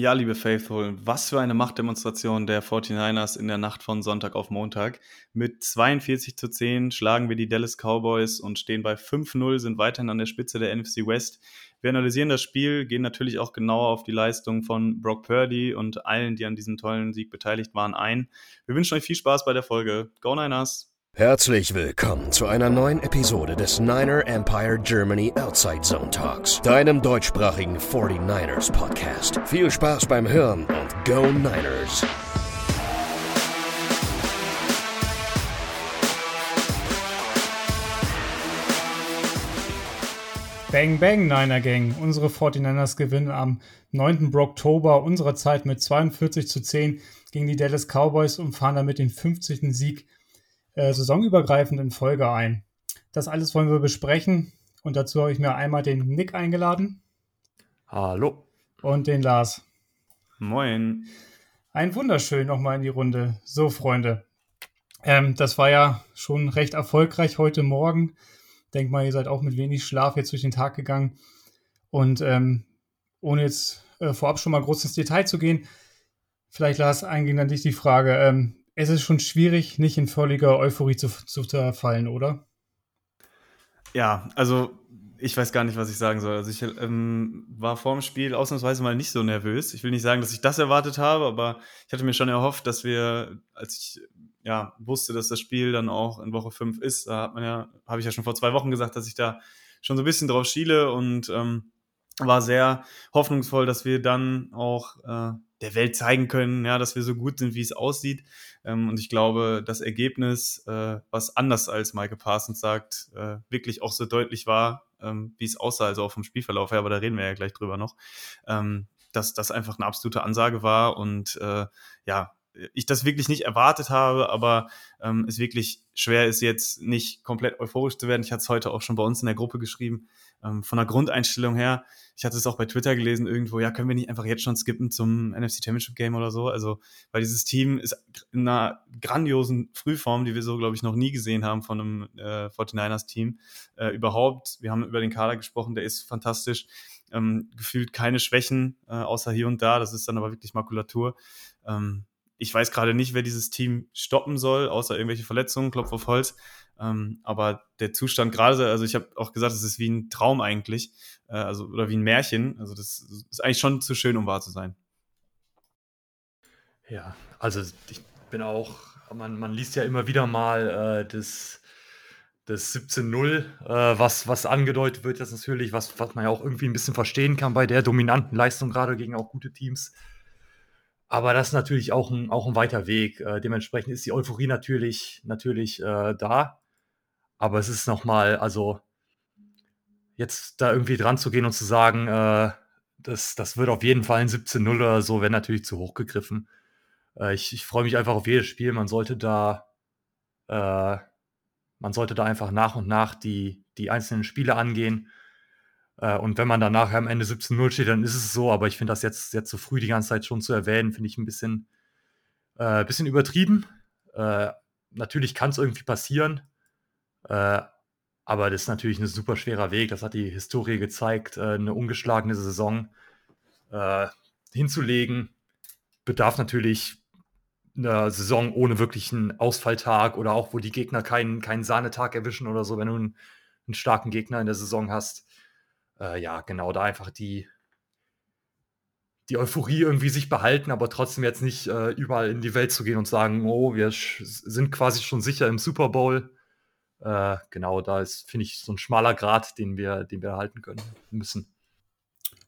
Ja, liebe Faithful, was für eine Machtdemonstration der 49ers in der Nacht von Sonntag auf Montag. Mit 42 zu 10 schlagen wir die Dallas Cowboys und stehen bei 5-0, sind weiterhin an der Spitze der NFC West. Wir analysieren das Spiel, gehen natürlich auch genauer auf die Leistung von Brock Purdy und allen, die an diesem tollen Sieg beteiligt waren, ein. Wir wünschen euch viel Spaß bei der Folge. Go Niners! Herzlich willkommen zu einer neuen Episode des Niner Empire Germany Outside Zone Talks, deinem deutschsprachigen 49ers Podcast. Viel Spaß beim Hören und Go Niners! Bang Bang Niner Gang. Unsere 49ers gewinnen am 9. Oktober unserer Zeit mit 42 zu 10 gegen die Dallas Cowboys und fahren damit den 50. Sieg äh, saisonübergreifend in Folge ein. Das alles wollen wir besprechen und dazu habe ich mir einmal den Nick eingeladen. Hallo. Und den Lars. Moin. Ein wunderschön nochmal in die Runde. So, Freunde. Ähm, das war ja schon recht erfolgreich heute Morgen. Denk mal, ihr seid auch mit wenig Schlaf jetzt durch den Tag gegangen. Und ähm, ohne jetzt äh, vorab schon mal groß ins Detail zu gehen, vielleicht Lars, eingehend an dich die Frage. Ähm, es ist schon schwierig, nicht in völliger Euphorie zu, zu verfallen, oder? Ja, also ich weiß gar nicht, was ich sagen soll. Also ich ähm, war vor dem Spiel ausnahmsweise mal nicht so nervös. Ich will nicht sagen, dass ich das erwartet habe, aber ich hatte mir schon erhofft, dass wir, als ich ja wusste, dass das Spiel dann auch in Woche 5 ist, da hat man ja, habe ich ja schon vor zwei Wochen gesagt, dass ich da schon so ein bisschen drauf schiele und ähm, war sehr hoffnungsvoll, dass wir dann auch äh, der Welt zeigen können, ja, dass wir so gut sind, wie es aussieht. Ähm, und ich glaube, das Ergebnis, äh, was anders als Michael Parsons sagt, äh, wirklich auch so deutlich war, ähm, wie es aussah, also auch vom Spielverlauf her, aber da reden wir ja gleich drüber noch, ähm, dass das einfach eine absolute Ansage war und äh, ja, ich das wirklich nicht erwartet habe, aber ähm, es wirklich schwer ist, jetzt nicht komplett euphorisch zu werden. Ich hatte es heute auch schon bei uns in der Gruppe geschrieben. Ähm, von der Grundeinstellung her, ich hatte es auch bei Twitter gelesen irgendwo, ja, können wir nicht einfach jetzt schon skippen zum NFC Championship Game oder so? Also, weil dieses Team ist in einer grandiosen Frühform, die wir so, glaube ich, noch nie gesehen haben von einem äh, 49ers Team äh, überhaupt. Wir haben über den Kader gesprochen, der ist fantastisch. Ähm, gefühlt keine Schwächen, äh, außer hier und da. Das ist dann aber wirklich Makulatur. Ähm, ich weiß gerade nicht, wer dieses Team stoppen soll, außer irgendwelche Verletzungen, Klopf auf Holz. Ähm, aber der Zustand gerade, also ich habe auch gesagt, es ist wie ein Traum eigentlich, äh, also oder wie ein Märchen. Also das ist eigentlich schon zu schön, um wahr zu sein. Ja, also ich bin auch, man, man liest ja immer wieder mal äh, das, das 17-0, äh, was, was angedeutet wird, das natürlich, was, was man ja auch irgendwie ein bisschen verstehen kann bei der dominanten Leistung, gerade gegen auch gute Teams. Aber das ist natürlich auch ein, auch ein weiter Weg. Äh, dementsprechend ist die Euphorie natürlich, natürlich äh, da. Aber es ist nochmal, also jetzt da irgendwie dran zu gehen und zu sagen, äh, das, das wird auf jeden Fall ein 17-0 oder so, wäre natürlich zu hoch gegriffen. Äh, ich ich freue mich einfach auf jedes Spiel. Man sollte da, äh, man sollte da einfach nach und nach die, die einzelnen Spiele angehen. Äh, und wenn man dann nachher am Ende 17-0 steht, dann ist es so. Aber ich finde das jetzt, jetzt so früh die ganze Zeit schon zu erwähnen, finde ich ein bisschen, äh, bisschen übertrieben. Äh, natürlich kann es irgendwie passieren. Äh, aber das ist natürlich ein super schwerer Weg. Das hat die Historie gezeigt. Äh, eine ungeschlagene Saison äh, hinzulegen, bedarf natürlich einer Saison ohne wirklichen Ausfalltag oder auch, wo die Gegner keinen, keinen Sahnetag erwischen oder so, wenn du einen, einen starken Gegner in der Saison hast. Äh, ja, genau, da einfach die, die Euphorie irgendwie sich behalten, aber trotzdem jetzt nicht äh, überall in die Welt zu gehen und sagen, oh, wir sind quasi schon sicher im Super Bowl. Äh, genau, da ist, finde ich, so ein schmaler Grad, den wir, den wir halten können müssen.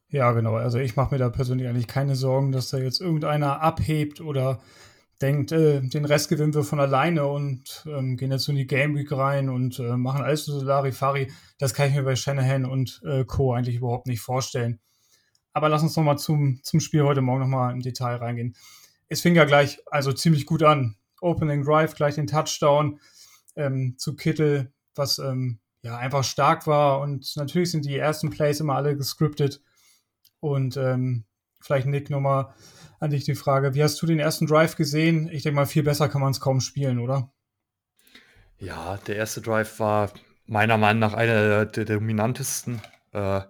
Ja, genau. Also ich mache mir da persönlich eigentlich keine Sorgen, dass da jetzt irgendeiner abhebt oder denkt, äh, den Rest gewinnen wir von alleine und ähm, gehen jetzt in die Game Week rein und äh, machen alles so Larifari. Das kann ich mir bei Shanahan und äh, Co. eigentlich überhaupt nicht vorstellen. Aber lass uns nochmal zum, zum Spiel heute Morgen nochmal im Detail reingehen. Es fing ja gleich also ziemlich gut an. Opening Drive, gleich den Touchdown ähm, zu Kittel, was ähm, ja einfach stark war. Und natürlich sind die ersten Plays immer alle gescriptet. Und ähm, vielleicht Nick nochmal an dich die Frage, wie hast du den ersten Drive gesehen? Ich denke mal, viel besser kann man es kaum spielen, oder? Ja, der erste Drive war meiner Meinung nach einer der, der dominantesten. Äh,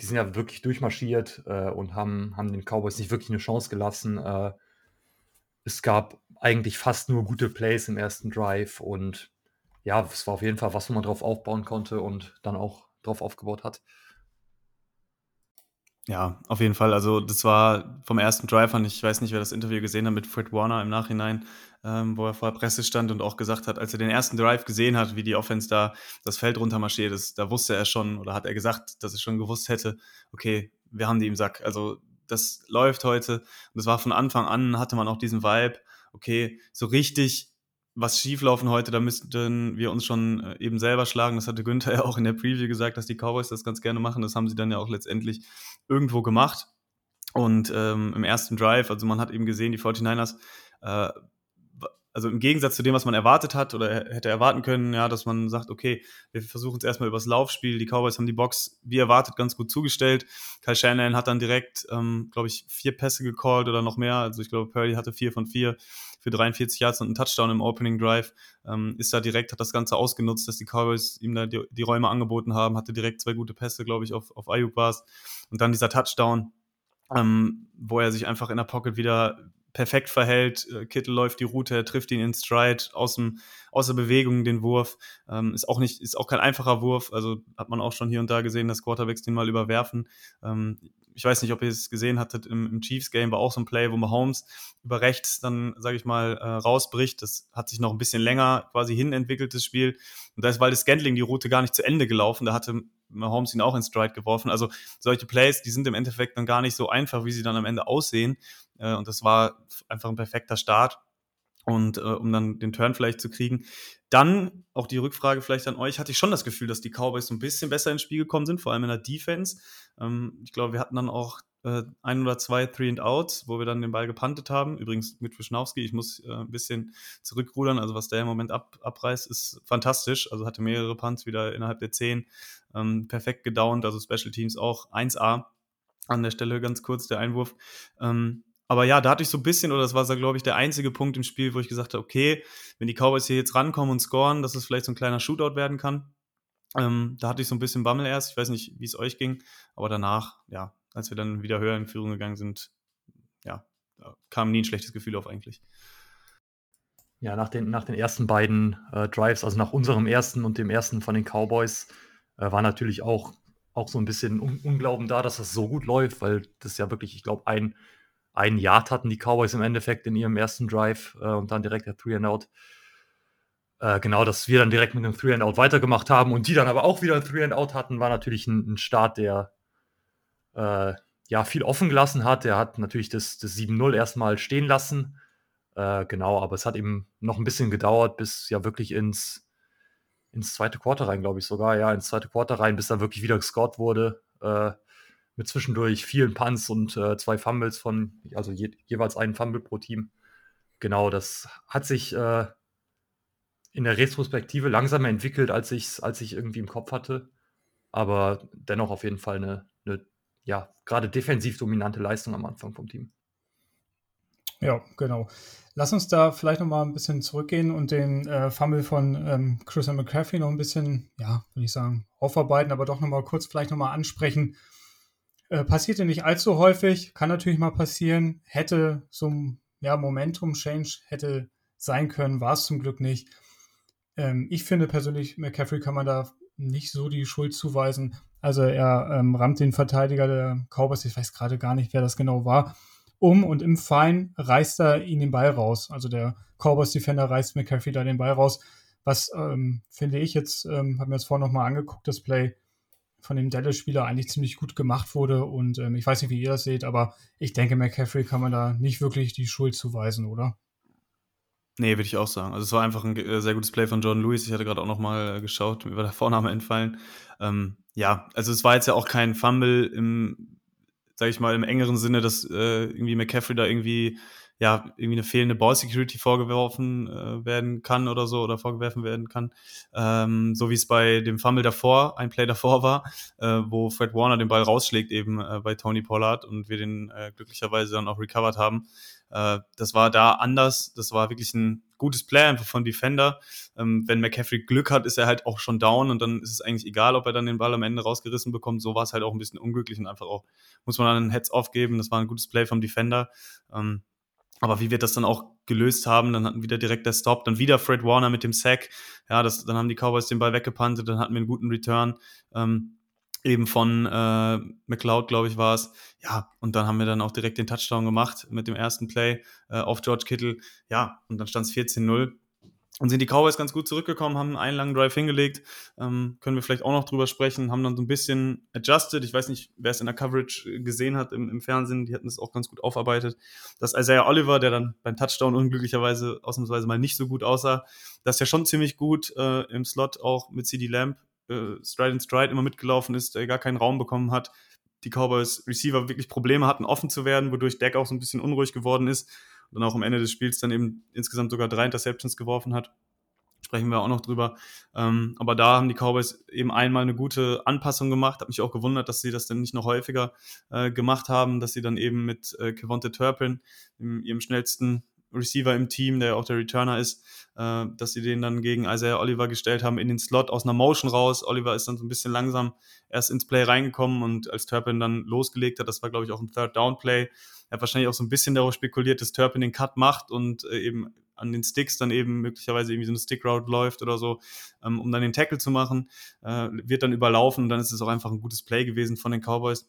die sind ja wirklich durchmarschiert äh, und haben, haben den Cowboys nicht wirklich eine Chance gelassen. Äh, es gab eigentlich fast nur gute Plays im ersten Drive und ja, es war auf jeden Fall was, wo man drauf aufbauen konnte und dann auch drauf aufgebaut hat. Ja, auf jeden Fall. Also das war vom ersten Drive an, ich weiß nicht, wer das Interview gesehen hat mit Fred Warner im Nachhinein, ähm, wo er vor der Presse stand und auch gesagt hat, als er den ersten Drive gesehen hat, wie die Offense da das Feld runtermarschiert ist, da wusste er schon oder hat er gesagt, dass er schon gewusst hätte, okay, wir haben die im Sack. Also das läuft heute. Und das war von Anfang an, hatte man auch diesen Vibe, okay, so richtig was schieflaufen heute, da müssten wir uns schon äh, eben selber schlagen. Das hatte Günther ja auch in der Preview gesagt, dass die Cowboys das ganz gerne machen. Das haben sie dann ja auch letztendlich irgendwo gemacht. Und ähm, im ersten Drive, also man hat eben gesehen, die 49ers äh, also im Gegensatz zu dem, was man erwartet hat oder hätte erwarten können, ja, dass man sagt, okay, wir versuchen es erstmal übers Laufspiel. Die Cowboys haben die Box, wie erwartet, ganz gut zugestellt. Kyle Shanahan hat dann direkt, ähm, glaube ich, vier Pässe gecallt oder noch mehr. Also ich glaube, Purdy hatte vier von vier für 43 Yards und einen Touchdown im Opening Drive. Ähm, ist da direkt, hat das Ganze ausgenutzt, dass die Cowboys ihm da die, die Räume angeboten haben, hatte direkt zwei gute Pässe, glaube ich, auf, auf Ayuk war Und dann dieser Touchdown, ähm, wo er sich einfach in der Pocket wieder perfekt verhält. Äh, Kittel läuft die Route, trifft ihn in Stride aus, dem, aus der Bewegung den Wurf. Ähm, ist auch nicht, ist auch kein einfacher Wurf. Also hat man auch schon hier und da gesehen, dass Quarterbacks den mal überwerfen. Ähm, ich weiß nicht, ob ihr es gesehen hattet, im, im Chiefs-Game war auch so ein Play, wo Mahomes über rechts dann, sage ich mal, äh, rausbricht. Das hat sich noch ein bisschen länger quasi hin entwickelt, das Spiel. Und da ist Waldes Scantling die Route gar nicht zu Ende gelaufen. Da hatte Mahomes ihn auch in Stride geworfen. Also solche Plays, die sind im Endeffekt dann gar nicht so einfach, wie sie dann am Ende aussehen. Äh, und das war einfach ein perfekter Start. Und äh, um dann den Turn vielleicht zu kriegen. Dann auch die Rückfrage vielleicht an euch. Hatte ich schon das Gefühl, dass die Cowboys so ein bisschen besser ins Spiel gekommen sind, vor allem in der Defense. Ähm, ich glaube, wir hatten dann auch äh, ein oder zwei Three and Outs, wo wir dann den Ball gepantet haben. Übrigens mit Wischnowski. Ich muss äh, ein bisschen zurückrudern. Also was der im Moment ab, abreißt, ist fantastisch. Also hatte mehrere Punts wieder innerhalb der zehn. Ähm, perfekt gedownt. Also Special Teams auch 1A. An der Stelle ganz kurz der Einwurf. Ähm, aber ja, da hatte ich so ein bisschen, oder das war, glaube ich, der einzige Punkt im Spiel, wo ich gesagt habe, okay, wenn die Cowboys hier jetzt rankommen und scoren, dass es vielleicht so ein kleiner Shootout werden kann. Ähm, da hatte ich so ein bisschen Bammel erst. Ich weiß nicht, wie es euch ging, aber danach, ja, als wir dann wieder höher in Führung gegangen sind, ja, kam nie ein schlechtes Gefühl auf eigentlich. Ja, nach den, nach den ersten beiden äh, Drives, also nach unserem ersten und dem ersten von den Cowboys, äh, war natürlich auch, auch so ein bisschen Un Unglauben da, dass das so gut läuft, weil das ja wirklich, ich glaube, ein ein Yard hatten die Cowboys im Endeffekt in ihrem ersten Drive äh, und dann direkt der Three and Out. Äh, genau, dass wir dann direkt mit dem Three and Out weitergemacht haben und die dann aber auch wieder ein Three and Out hatten, war natürlich ein, ein Start, der äh, ja viel offen gelassen hat. Der hat natürlich das, das 7-0 erstmal stehen lassen. Äh, genau, aber es hat eben noch ein bisschen gedauert, bis ja wirklich ins, ins zweite Quarter rein, glaube ich sogar, ja, ins zweite Quarter rein, bis dann wirklich wieder gescored wurde. Äh, mit zwischendurch vielen Punts und äh, zwei Fumbles von, also je, jeweils einen Fumble pro Team. Genau, das hat sich äh, in der Retrospektive langsamer entwickelt, als ich es als irgendwie im Kopf hatte. Aber dennoch auf jeden Fall eine, eine ja, gerade defensiv dominante Leistung am Anfang vom Team. Ja, genau. Lass uns da vielleicht noch mal ein bisschen zurückgehen und den äh, Fumble von ähm, Christian McCaffrey noch ein bisschen, ja, würde ich sagen, aufarbeiten, aber doch noch mal kurz vielleicht noch mal ansprechen. Äh, passierte nicht allzu häufig, kann natürlich mal passieren. Hätte so ein ja, Momentum-Change hätte sein können, war es zum Glück nicht. Ähm, ich finde persönlich, McCaffrey kann man da nicht so die Schuld zuweisen. Also er ähm, rammt den Verteidiger der Cowboys, ich weiß gerade gar nicht, wer das genau war, um und im Fein reißt er ihn den Ball raus. Also der Cowboys-Defender reißt McCaffrey da den Ball raus. Was ähm, finde ich jetzt, ähm, habe mir jetzt vorhin nochmal angeguckt, das Play, von dem Dallas-Spieler eigentlich ziemlich gut gemacht wurde. Und ähm, ich weiß nicht, wie ihr das seht, aber ich denke, McCaffrey kann man da nicht wirklich die Schuld zuweisen, oder? Nee, würde ich auch sagen. Also es war einfach ein äh, sehr gutes Play von Jordan Lewis. Ich hatte gerade auch noch mal äh, geschaut, mir war der Vorname entfallen. Ähm, ja, also es war jetzt ja auch kein Fumble im, sag ich mal, im engeren Sinne, dass äh, irgendwie McCaffrey da irgendwie ja, irgendwie eine fehlende Ball Security vorgeworfen äh, werden kann oder so oder vorgeworfen werden kann. Ähm, so wie es bei dem Fumble davor, ein Play davor war, äh, wo Fred Warner den Ball rausschlägt eben äh, bei Tony Pollard und wir den äh, glücklicherweise dann auch recovered haben. Äh, das war da anders. Das war wirklich ein gutes Play einfach von Defender. Ähm, wenn McCaffrey Glück hat, ist er halt auch schon down und dann ist es eigentlich egal, ob er dann den Ball am Ende rausgerissen bekommt. So war es halt auch ein bisschen unglücklich und einfach auch, muss man dann Heads off geben. Das war ein gutes Play vom Defender. Ähm, aber wie wir das dann auch gelöst haben, dann hatten wieder direkt der Stop, dann wieder Fred Warner mit dem Sack. Ja, das, dann haben die Cowboys den Ball weggepantet, dann hatten wir einen guten Return. Ähm, eben von äh, McLeod, glaube ich, war es. Ja, und dann haben wir dann auch direkt den Touchdown gemacht mit dem ersten Play äh, auf George Kittle. Ja, und dann stand es 14-0. Und sind die Cowboys ganz gut zurückgekommen, haben einen langen Drive hingelegt. Ähm, können wir vielleicht auch noch drüber sprechen, haben dann so ein bisschen adjusted. Ich weiß nicht, wer es in der Coverage gesehen hat im, im Fernsehen, die hatten es auch ganz gut aufarbeitet. Dass Isaiah Oliver, der dann beim Touchdown unglücklicherweise ausnahmsweise mal nicht so gut aussah, dass er schon ziemlich gut äh, im Slot auch mit CD Lamp äh, Stride and Stride immer mitgelaufen ist, der gar keinen Raum bekommen hat. Die Cowboys Receiver wirklich Probleme hatten, offen zu werden, wodurch Deck auch so ein bisschen unruhig geworden ist und dann auch am Ende des Spiels dann eben insgesamt sogar drei Interceptions geworfen hat. Sprechen wir auch noch drüber. Ähm, aber da haben die Cowboys eben einmal eine gute Anpassung gemacht. Hat mich auch gewundert, dass sie das dann nicht noch häufiger äh, gemacht haben, dass sie dann eben mit äh, Kevonte Turpin, ihrem schnellsten Receiver im Team, der auch der Returner ist, äh, dass sie den dann gegen Isaiah Oliver gestellt haben in den Slot aus einer Motion raus. Oliver ist dann so ein bisschen langsam erst ins Play reingekommen und als Turpin dann losgelegt hat, das war glaube ich auch ein Third Down Play. Er hat wahrscheinlich auch so ein bisschen darauf spekuliert, dass Turpin den Cut macht und äh, eben an den Sticks dann eben möglicherweise irgendwie so eine Stick Route läuft oder so, ähm, um dann den Tackle zu machen, äh, wird dann überlaufen und dann ist es auch einfach ein gutes Play gewesen von den Cowboys.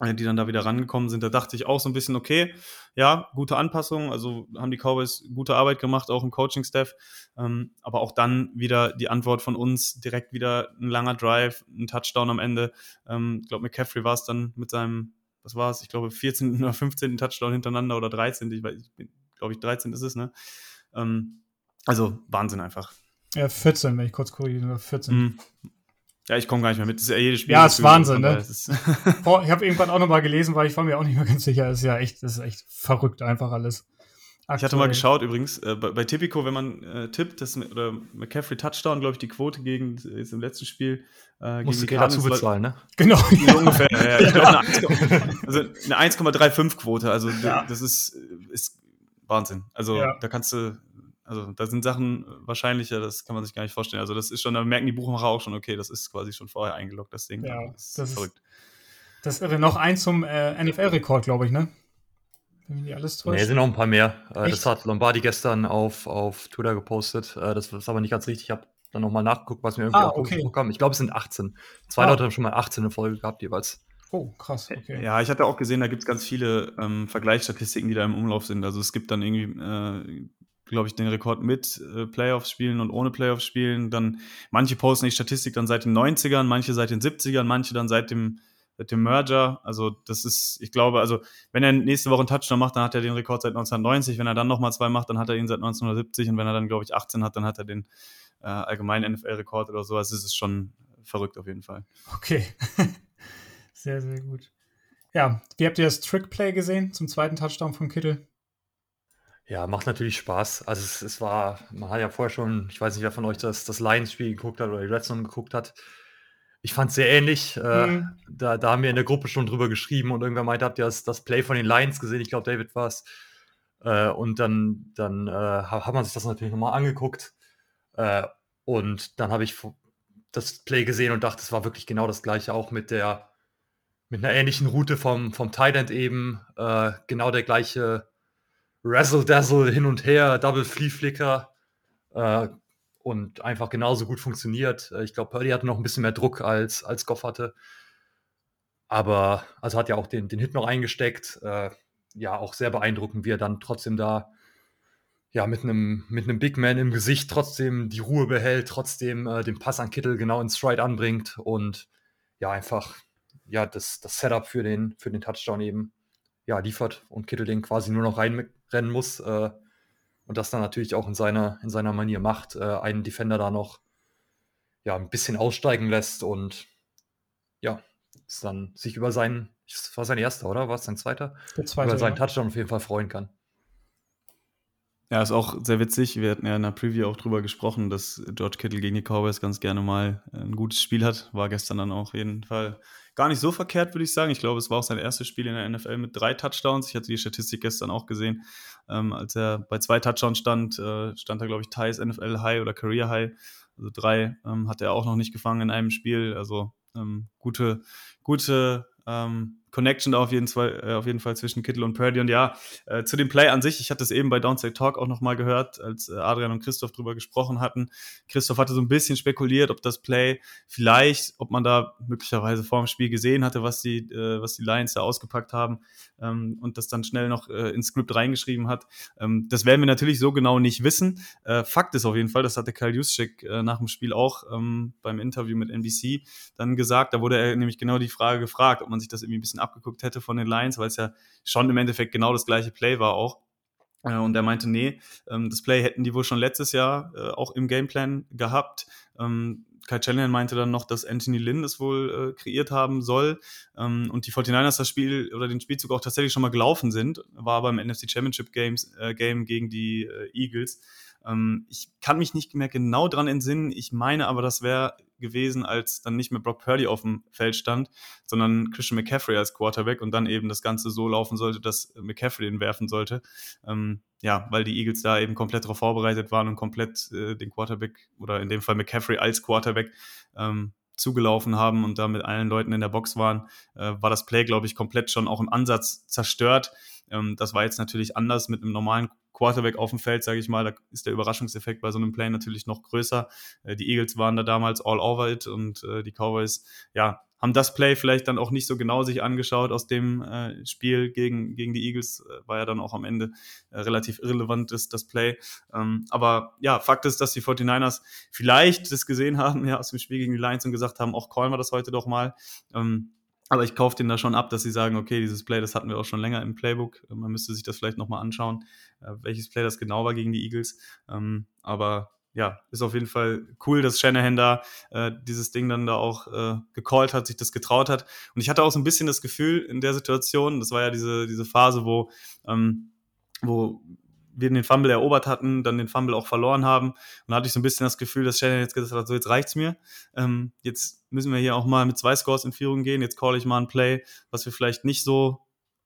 Äh, die dann da wieder rangekommen sind. Da dachte ich auch so ein bisschen, okay, ja, gute Anpassung. Also haben die Cowboys gute Arbeit gemacht, auch im Coaching-Staff. Ähm, aber auch dann wieder die Antwort von uns, direkt wieder ein langer Drive, ein Touchdown am Ende. Ähm, ich glaube, McCaffrey war es dann mit seinem, was war es? Ich glaube, 14. oder 15. Touchdown hintereinander oder 13. Ich, weiß, ich glaube ich, 13 ist es, ne? Ähm, also Wahnsinn einfach. Ja, 14, wenn ich kurz korrigiere, 14. Mhm. Ja, ich komme gar nicht mehr mit. Das ist ja jedes Spiel. Ja, ist Wahnsinn, ne? Ist Boah, ich habe irgendwann auch nochmal gelesen, weil ich war mir auch nicht mehr ganz sicher. Das ist ja echt, das ist echt verrückt einfach alles. Aktuell. Ich hatte mal geschaut übrigens, äh, bei, bei Tipico, wenn man äh, tippt, dass oder McCaffrey Touchdown, glaube ich, die Quote gegen jetzt im letzten Spiel äh, Muss gegen die dazu bezahlen, ne? Genau. Ja. Ungefähr, ja. Ich glaube, eine, also eine 1,35 Quote, also ja. das ist, ist Wahnsinn. Also ja. da kannst du also da sind Sachen wahrscheinlicher, das kann man sich gar nicht vorstellen. Also das ist schon, da merken die Buchmacher auch schon, okay, das ist quasi schon vorher eingeloggt, das Ding. Ja, das ist das verrückt. Ist, das ist noch eins zum äh, NFL-Rekord, glaube ich, ne? Wenn mich alles täuscht. Nee, sind noch ein paar mehr. Äh, das hat Lombardi gestern auf, auf Twitter gepostet. Äh, das ist aber nicht ganz richtig. Ich habe dann nochmal nachgeguckt, was mir irgendwie ah, auch okay. kam. Ich glaube, es sind 18. Zwei ah. Leute haben schon mal 18 in Folge gehabt jeweils. Oh, krass, okay. Ja, ich hatte auch gesehen, da gibt es ganz viele ähm, Vergleichsstatistiken, die da im Umlauf sind. Also es gibt dann irgendwie äh, glaube ich, den Rekord mit äh, Playoffs spielen und ohne Playoffs spielen. Dann manche posten die Statistik dann seit den 90ern, manche seit den 70ern, manche dann seit dem, seit dem Merger. Also das ist, ich glaube, also wenn er nächste Woche einen Touchdown macht, dann hat er den Rekord seit 1990. Wenn er dann nochmal zwei macht, dann hat er ihn seit 1970. Und wenn er dann, glaube ich, 18 hat, dann hat er den äh, allgemeinen NFL-Rekord oder sowas. Das ist schon verrückt auf jeden Fall. Okay. sehr, sehr gut. Ja, wie habt ihr das Trick-Play gesehen zum zweiten Touchdown von Kittel? Ja, macht natürlich Spaß. Also es, es war, man hat ja vorher schon, ich weiß nicht, wer von euch das, das Lions-Spiel geguckt hat oder die Red Zone geguckt hat. Ich fand es sehr ähnlich. Äh, mhm. da, da haben wir in der Gruppe schon drüber geschrieben und irgendwer meinte, habt ihr das, das Play von den Lions gesehen? Ich glaube, David war es. Äh, und dann, dann äh, hat man sich das natürlich nochmal angeguckt. Äh, und dann habe ich das Play gesehen und dachte, es war wirklich genau das gleiche, auch mit der mit einer ähnlichen Route vom, vom Thailand eben. Genau der gleiche Razzle-Dazzle hin und her, Double Flea Flicker äh, und einfach genauso gut funktioniert. Äh, ich glaube, Purdy hatte noch ein bisschen mehr Druck als, als Goff hatte. Aber, also hat ja auch den, den Hit noch eingesteckt. Äh, ja, auch sehr beeindruckend, wie er dann trotzdem da ja, mit einem mit Big Man im Gesicht trotzdem die Ruhe behält, trotzdem äh, den Pass an Kittel genau ins Stride anbringt und ja, einfach ja, das, das Setup für den, für den Touchdown eben ja, liefert und Kittel den quasi nur noch reinrennen muss äh, und das dann natürlich auch in seiner, in seiner Manier macht, äh, einen Defender da noch ja, ein bisschen aussteigen lässt und ja, dann sich über seinen, das war sein erster, oder? War es sein zweiter? Der zweite, über seinen ja. Touchdown auf jeden Fall freuen kann. Ja, ist auch sehr witzig. Wir hatten ja in der Preview auch drüber gesprochen, dass George Kittle gegen die Cowboys ganz gerne mal ein gutes Spiel hat. War gestern dann auch auf jeden Fall gar nicht so verkehrt, würde ich sagen. Ich glaube, es war auch sein erstes Spiel in der NFL mit drei Touchdowns. Ich hatte die Statistik gestern auch gesehen. Ähm, als er bei zwei Touchdowns stand, äh, stand er, glaube ich, Thais NFL High oder Career High. Also drei ähm, hat er auch noch nicht gefangen in einem Spiel. Also ähm, gute, gute ähm, Connection auf jeden Fall, äh, auf jeden Fall zwischen Kittel und Purdy. Und ja, äh, zu dem Play an sich, ich hatte es eben bei Downside Talk auch nochmal gehört, als äh, Adrian und Christoph drüber gesprochen hatten. Christoph hatte so ein bisschen spekuliert, ob das Play vielleicht, ob man da möglicherweise vor dem Spiel gesehen hatte, was die, äh, was die Lions da ausgepackt haben ähm, und das dann schnell noch äh, ins Skript reingeschrieben hat. Ähm, das werden wir natürlich so genau nicht wissen. Äh, Fakt ist auf jeden Fall, das hatte Kyle Juszczyk äh, nach dem Spiel auch ähm, beim Interview mit NBC dann gesagt. Da wurde er nämlich genau die Frage gefragt, ob man sich das irgendwie ein bisschen abgeguckt hätte von den Lions, weil es ja schon im Endeffekt genau das gleiche Play war auch. Äh, und er meinte, nee, ähm, das Play hätten die wohl schon letztes Jahr äh, auch im Gameplan gehabt. Ähm, Kai Challenger meinte dann noch, dass Anthony Lynn es wohl äh, kreiert haben soll ähm, und die 49ers das Spiel oder den Spielzug auch tatsächlich schon mal gelaufen sind, war aber im NFC Championship Games, Game gegen die Eagles. Ich kann mich nicht mehr genau dran entsinnen. Ich meine aber, das wäre gewesen, als dann nicht mehr Brock Purdy auf dem Feld stand, sondern Christian McCaffrey als Quarterback und dann eben das Ganze so laufen sollte, dass McCaffrey den werfen sollte. Ähm, ja, weil die Eagles da eben komplett darauf vorbereitet waren und komplett äh, den Quarterback oder in dem Fall McCaffrey als Quarterback ähm, zugelaufen haben und da mit allen Leuten in der Box waren, äh, war das Play, glaube ich, komplett schon auch im Ansatz zerstört. Ähm, das war jetzt natürlich anders mit einem normalen Quarterback auf dem Feld, sage ich mal. Da ist der Überraschungseffekt bei so einem Play natürlich noch größer. Äh, die Eagles waren da damals all over it und äh, die Cowboys, ja, haben das Play vielleicht dann auch nicht so genau sich angeschaut aus dem äh, Spiel gegen, gegen die Eagles. Äh, war ja dann auch am Ende äh, relativ irrelevant, ist das Play. Ähm, aber ja, Fakt ist, dass die 49ers vielleicht das gesehen haben, ja, aus dem Spiel gegen die Lions und gesagt haben, auch callen wir das heute doch mal. Ähm, aber ich kaufe den da schon ab, dass sie sagen, okay, dieses Play, das hatten wir auch schon länger im Playbook. Man müsste sich das vielleicht nochmal anschauen, äh, welches Play das genau war gegen die Eagles. Ähm, aber ja, ist auf jeden Fall cool, dass Shanahan da äh, dieses Ding dann da auch äh, gecallt hat, sich das getraut hat. Und ich hatte auch so ein bisschen das Gefühl in der Situation, das war ja diese, diese Phase, wo, ähm, wo wir den Fumble erobert hatten, dann den Fumble auch verloren haben. Und da hatte ich so ein bisschen das Gefühl, dass Shannon jetzt gesagt hat, so jetzt reicht's mir. Ähm, jetzt müssen wir hier auch mal mit zwei Scores in Führung gehen. Jetzt call ich mal ein Play, was wir vielleicht nicht so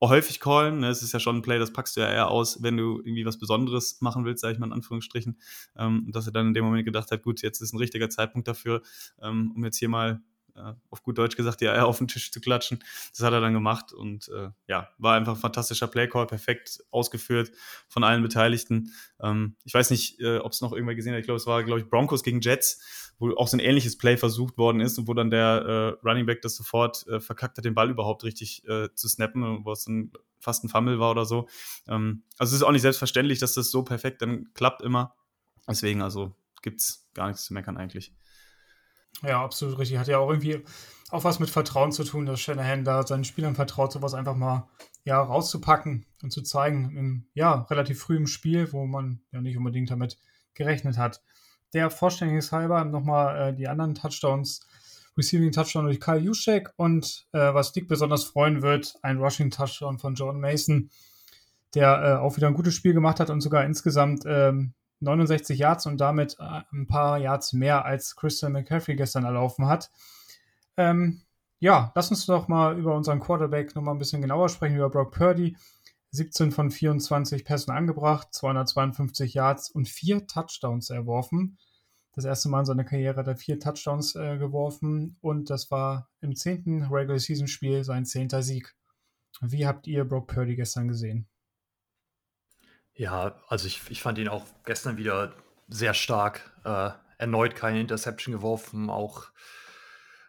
häufig callen. Ne? Es ist ja schon ein Play, das packst du ja eher aus, wenn du irgendwie was Besonderes machen willst, sage ich mal in Anführungsstrichen. Ähm, dass er dann in dem Moment gedacht hat, gut, jetzt ist ein richtiger Zeitpunkt dafür, ähm, um jetzt hier mal äh, auf gut Deutsch gesagt, die Eier auf den Tisch zu klatschen. Das hat er dann gemacht und äh, ja, war einfach ein fantastischer Playcall, perfekt ausgeführt von allen Beteiligten. Ähm, ich weiß nicht, äh, ob es noch irgendwer gesehen hat. Ich glaube, es war, glaube ich, Broncos gegen Jets, wo auch so ein ähnliches Play versucht worden ist und wo dann der äh, Running Back das sofort äh, verkackt hat, den Ball überhaupt richtig äh, zu snappen, wo es dann fast ein Fumble war oder so. Ähm, also es ist auch nicht selbstverständlich, dass das so perfekt dann klappt immer. Deswegen, also gibt es gar nichts zu meckern eigentlich. Ja, absolut richtig. Hat ja auch irgendwie auch was mit Vertrauen zu tun, dass Shanahan da seinen Spielern vertraut, sowas einfach mal ja, rauszupacken und zu zeigen im ja, relativ frühen Spiel, wo man ja nicht unbedingt damit gerechnet hat. Der Vollständigkeitshalber nochmal äh, die anderen Touchdowns, Receiving Touchdown durch Kyle Juszczyk und äh, was Dick besonders freuen wird, ein Rushing Touchdown von John Mason, der äh, auch wieder ein gutes Spiel gemacht hat und sogar insgesamt ähm, 69 Yards und damit äh, ein paar Yards mehr als Christian McCaffrey gestern erlaufen hat. Ähm, ja, lass uns doch mal über unseren Quarterback noch mal ein bisschen genauer sprechen, über Brock Purdy. 17 von 24 Pässen angebracht, 252 Yards und vier Touchdowns erworfen. Das erste Mal in seiner Karriere hat er vier Touchdowns äh, geworfen und das war im zehnten Regular Season Spiel sein zehnter Sieg. Wie habt ihr Brock Purdy gestern gesehen? Ja, also ich, ich fand ihn auch gestern wieder sehr stark. Äh, erneut keine Interception geworfen, auch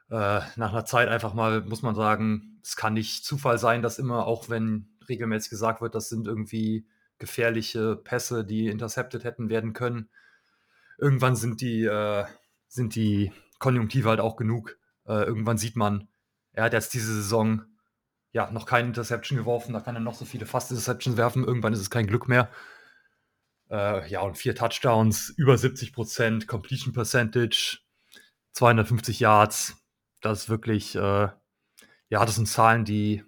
äh, nach einer Zeit einfach mal, muss man sagen, es kann nicht Zufall sein, dass immer, auch wenn regelmäßig gesagt wird, das sind irgendwie gefährliche Pässe, die intercepted hätten werden können. Irgendwann sind die, äh, sind die Konjunktive halt auch genug. Äh, irgendwann sieht man, er hat jetzt diese Saison ja, noch keine Interception geworfen, da kann er noch so viele Fast-Interceptions werfen, irgendwann ist es kein Glück mehr. Äh, ja, und vier Touchdowns, über 70 Prozent, Completion Percentage, 250 Yards. Das ist wirklich, äh, ja, das sind Zahlen, die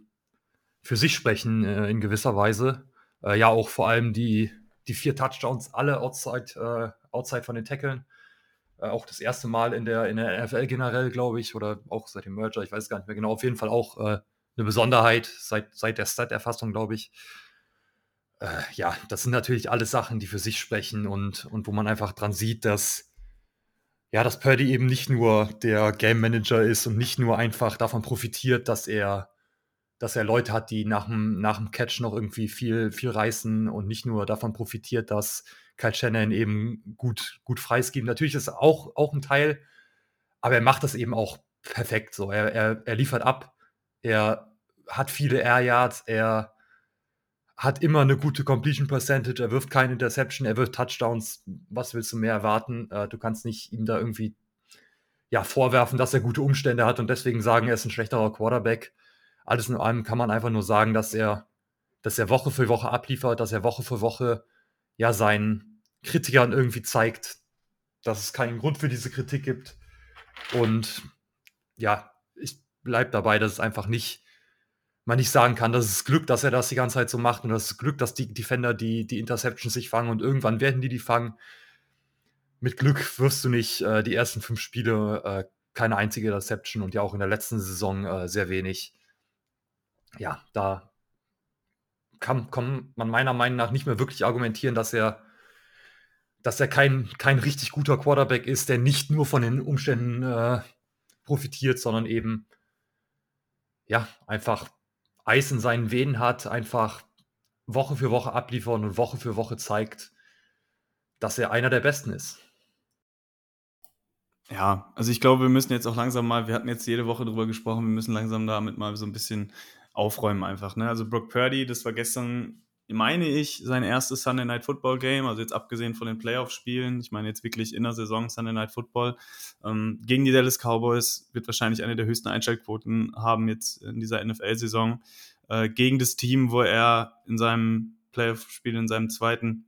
für sich sprechen äh, in gewisser Weise. Äh, ja, auch vor allem die, die vier Touchdowns alle outside, äh, outside von den Tackeln. Äh, auch das erste Mal in der, in der NFL generell, glaube ich, oder auch seit dem Merger, ich weiß gar nicht mehr genau. Auf jeden Fall auch eine Besonderheit seit, seit der Stat-Erfassung, glaube ich. Äh, ja, das sind natürlich alles Sachen, die für sich sprechen und, und wo man einfach dran sieht, dass, ja, dass Purdy eben nicht nur der Game Manager ist und nicht nur einfach davon profitiert, dass er, dass er Leute hat, die nach dem, nach dem Catch noch irgendwie viel, viel reißen und nicht nur davon profitiert, dass Kyle Shannon eben gut, gut freiskimt. Natürlich ist auch, auch ein Teil, aber er macht das eben auch perfekt so. Er, er, er liefert ab, er hat viele Air Yards, er hat immer eine gute Completion Percentage, er wirft keine Interception, er wirft Touchdowns. Was willst du mehr erwarten? Äh, du kannst nicht ihm da irgendwie ja, vorwerfen, dass er gute Umstände hat und deswegen sagen, er ist ein schlechterer Quarterback. Alles in allem kann man einfach nur sagen, dass er, dass er Woche für Woche abliefert, dass er Woche für Woche ja seinen Kritikern irgendwie zeigt, dass es keinen Grund für diese Kritik gibt. Und ja, ich bleibe dabei, dass es einfach nicht, man nicht sagen kann, dass es Glück, dass er das die ganze Zeit so macht und das ist Glück, dass die Defender die, die Interceptions sich fangen und irgendwann werden die die fangen. Mit Glück wirst du nicht äh, die ersten fünf Spiele äh, keine einzige Interception und ja auch in der letzten Saison äh, sehr wenig. Ja, da kann, kann man meiner Meinung nach nicht mehr wirklich argumentieren, dass er, dass er kein, kein richtig guter Quarterback ist, der nicht nur von den Umständen äh, profitiert, sondern eben ja einfach Eis in seinen Venen hat, einfach Woche für Woche abliefern und Woche für Woche zeigt, dass er einer der Besten ist. Ja, also ich glaube, wir müssen jetzt auch langsam mal, wir hatten jetzt jede Woche drüber gesprochen, wir müssen langsam damit mal so ein bisschen aufräumen einfach. Ne? Also Brock Purdy, das war gestern, meine ich, sein erstes Sunday Night Football Game, also jetzt abgesehen von den Playoff-Spielen, ich meine jetzt wirklich in der Saison Sunday Night Football, ähm, gegen die Dallas Cowboys wird wahrscheinlich eine der höchsten Einschaltquoten haben jetzt in dieser NFL-Saison, äh, gegen das Team, wo er in seinem Playoff-Spiel, in seinem zweiten,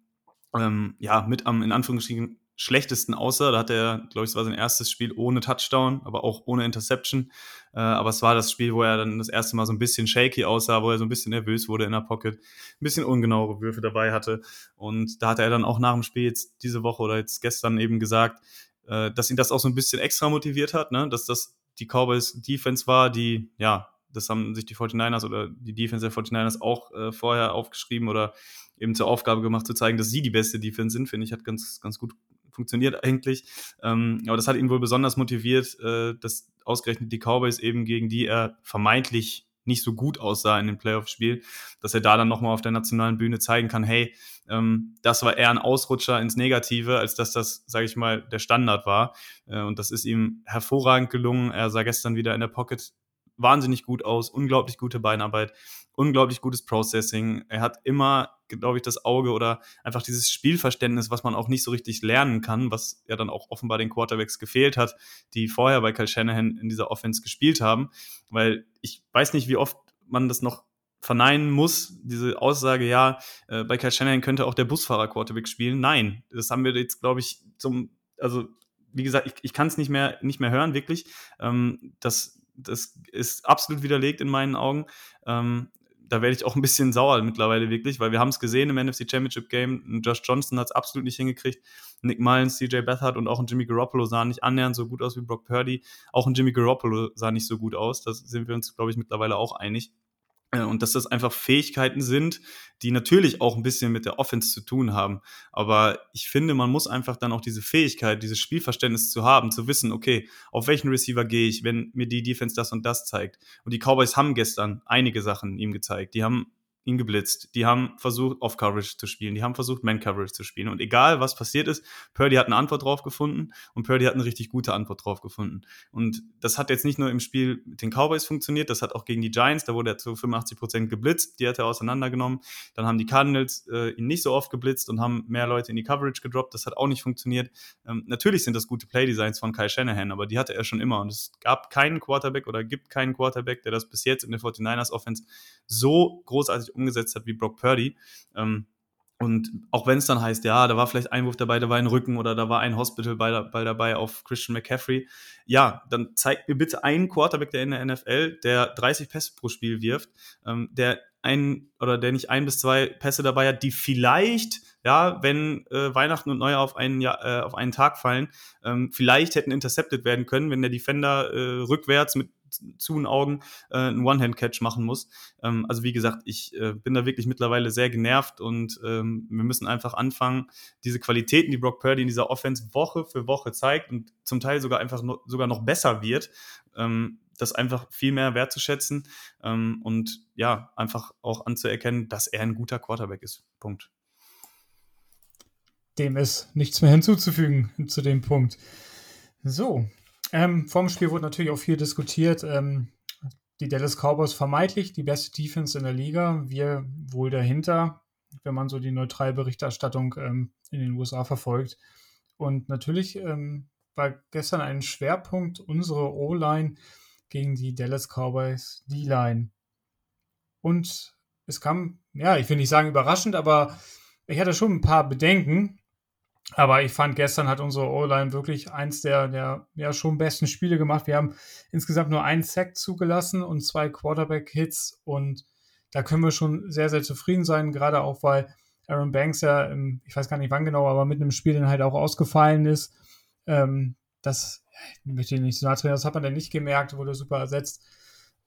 ähm, ja, mit am, in Anführungsstrichen, schlechtesten aussah. Da hat er, glaube ich, es war sein erstes Spiel ohne Touchdown, aber auch ohne Interception. Äh, aber es war das Spiel, wo er dann das erste Mal so ein bisschen shaky aussah, wo er so ein bisschen nervös wurde in der Pocket, ein bisschen ungenauere Würfe dabei hatte. Und da hat er dann auch nach dem Spiel jetzt diese Woche oder jetzt gestern eben gesagt, äh, dass ihn das auch so ein bisschen extra motiviert hat, ne? dass das die Cowboys Defense war, die, ja, das haben sich die 49ers oder die Defense der 49ers auch äh, vorher aufgeschrieben oder eben zur Aufgabe gemacht, zu zeigen, dass sie die beste Defense sind, finde ich, hat ganz, ganz gut funktioniert eigentlich. Ähm, aber das hat ihn wohl besonders motiviert, äh, dass ausgerechnet die Cowboys eben, gegen die er vermeintlich nicht so gut aussah in dem Playoff-Spiel, dass er da dann nochmal auf der nationalen Bühne zeigen kann, hey, ähm, das war eher ein Ausrutscher ins Negative, als dass das, sage ich mal, der Standard war. Äh, und das ist ihm hervorragend gelungen. Er sah gestern wieder in der Pocket wahnsinnig gut aus, unglaublich gute Beinarbeit, unglaublich gutes Processing. Er hat immer, glaube ich, das Auge oder einfach dieses Spielverständnis, was man auch nicht so richtig lernen kann, was ja dann auch offenbar den Quarterbacks gefehlt hat, die vorher bei Kyle Shanahan in dieser Offense gespielt haben. Weil ich weiß nicht, wie oft man das noch verneinen muss, diese Aussage, ja, äh, bei Kyle Shanahan könnte auch der Busfahrer Quarterback spielen. Nein, das haben wir jetzt, glaube ich, zum, also wie gesagt, ich, ich kann es nicht mehr, nicht mehr hören, wirklich. Ähm, das das ist absolut widerlegt in meinen Augen. Ähm, da werde ich auch ein bisschen sauer mittlerweile wirklich, weil wir haben es gesehen im NFC Championship Game. Josh Johnson hat es absolut nicht hingekriegt. Nick Mullins, CJ Beathard und auch ein Jimmy Garoppolo sahen nicht annähernd so gut aus wie Brock Purdy. Auch ein Jimmy Garoppolo sah nicht so gut aus. Da sind wir uns, glaube ich, mittlerweile auch einig. Äh, und dass das einfach Fähigkeiten sind, die natürlich auch ein bisschen mit der Offense zu tun haben. Aber ich finde, man muss einfach dann auch diese Fähigkeit, dieses Spielverständnis zu haben, zu wissen, okay, auf welchen Receiver gehe ich, wenn mir die Defense das und das zeigt. Und die Cowboys haben gestern einige Sachen ihm gezeigt. Die haben ihn geblitzt. Die haben versucht, Off-Coverage zu spielen. Die haben versucht, Man-Coverage zu spielen. Und egal, was passiert ist, Purdy hat eine Antwort drauf gefunden und Purdy hat eine richtig gute Antwort drauf gefunden. Und das hat jetzt nicht nur im Spiel mit den Cowboys funktioniert, das hat auch gegen die Giants, da wurde er zu 85 Prozent geblitzt, die hat er auseinandergenommen. Dann haben die Cardinals äh, ihn nicht so oft geblitzt und haben mehr Leute in die Coverage gedroppt. Das hat auch nicht funktioniert. Ähm, natürlich sind das gute Play-Designs von Kyle Shanahan, aber die hatte er schon immer. Und es gab keinen Quarterback oder gibt keinen Quarterback, der das bis jetzt in der 49ers Offense so großartig umgesetzt hat wie Brock Purdy. Ähm, Und auch wenn es dann heißt, ja, da war vielleicht ein Wurf dabei, da war ein Rücken oder da war ein Hospital-Ball dabei auf Christian McCaffrey, ja, dann zeigt mir bitte einen Quarterback, der in der NFL, der 30 Pässe pro Spiel wirft, ähm, der ein oder der nicht ein bis zwei Pässe dabei hat, die vielleicht, ja, wenn äh, Weihnachten und Neujahr auf einen, ja, äh, auf einen Tag fallen, ähm, vielleicht hätten intercepted werden können, wenn der Defender äh, rückwärts mit zu den Augen äh, einen One-Hand-Catch machen muss. Ähm, also wie gesagt, ich äh, bin da wirklich mittlerweile sehr genervt und ähm, wir müssen einfach anfangen, diese Qualitäten, die Brock Purdy in dieser Offense Woche für Woche zeigt und zum Teil sogar einfach no, sogar noch besser wird, ähm, das einfach viel mehr wertzuschätzen ähm, und ja, einfach auch anzuerkennen, dass er ein guter Quarterback ist. Punkt. Dem ist nichts mehr hinzuzufügen zu dem Punkt. So, ähm, vom Spiel wurde natürlich auch viel diskutiert. Ähm, die Dallas Cowboys vermeintlich die beste Defense in der Liga. Wir wohl dahinter, wenn man so die neutrale Berichterstattung ähm, in den USA verfolgt. Und natürlich ähm, war gestern ein Schwerpunkt unsere O-Line gegen die Dallas Cowboys D-Line. Und es kam, ja, ich will nicht sagen überraschend, aber ich hatte schon ein paar Bedenken, aber ich fand, gestern hat unsere O-Line wirklich eins der, der ja, schon besten Spiele gemacht. Wir haben insgesamt nur einen Sack zugelassen und zwei Quarterback-Hits. Und da können wir schon sehr, sehr zufrieden sein, gerade auch weil Aaron Banks ja, ich weiß gar nicht wann genau, aber mit einem Spiel dann halt auch ausgefallen ist. Ähm, das möchte ich nicht so nahe das hat man dann nicht gemerkt, wurde super ersetzt.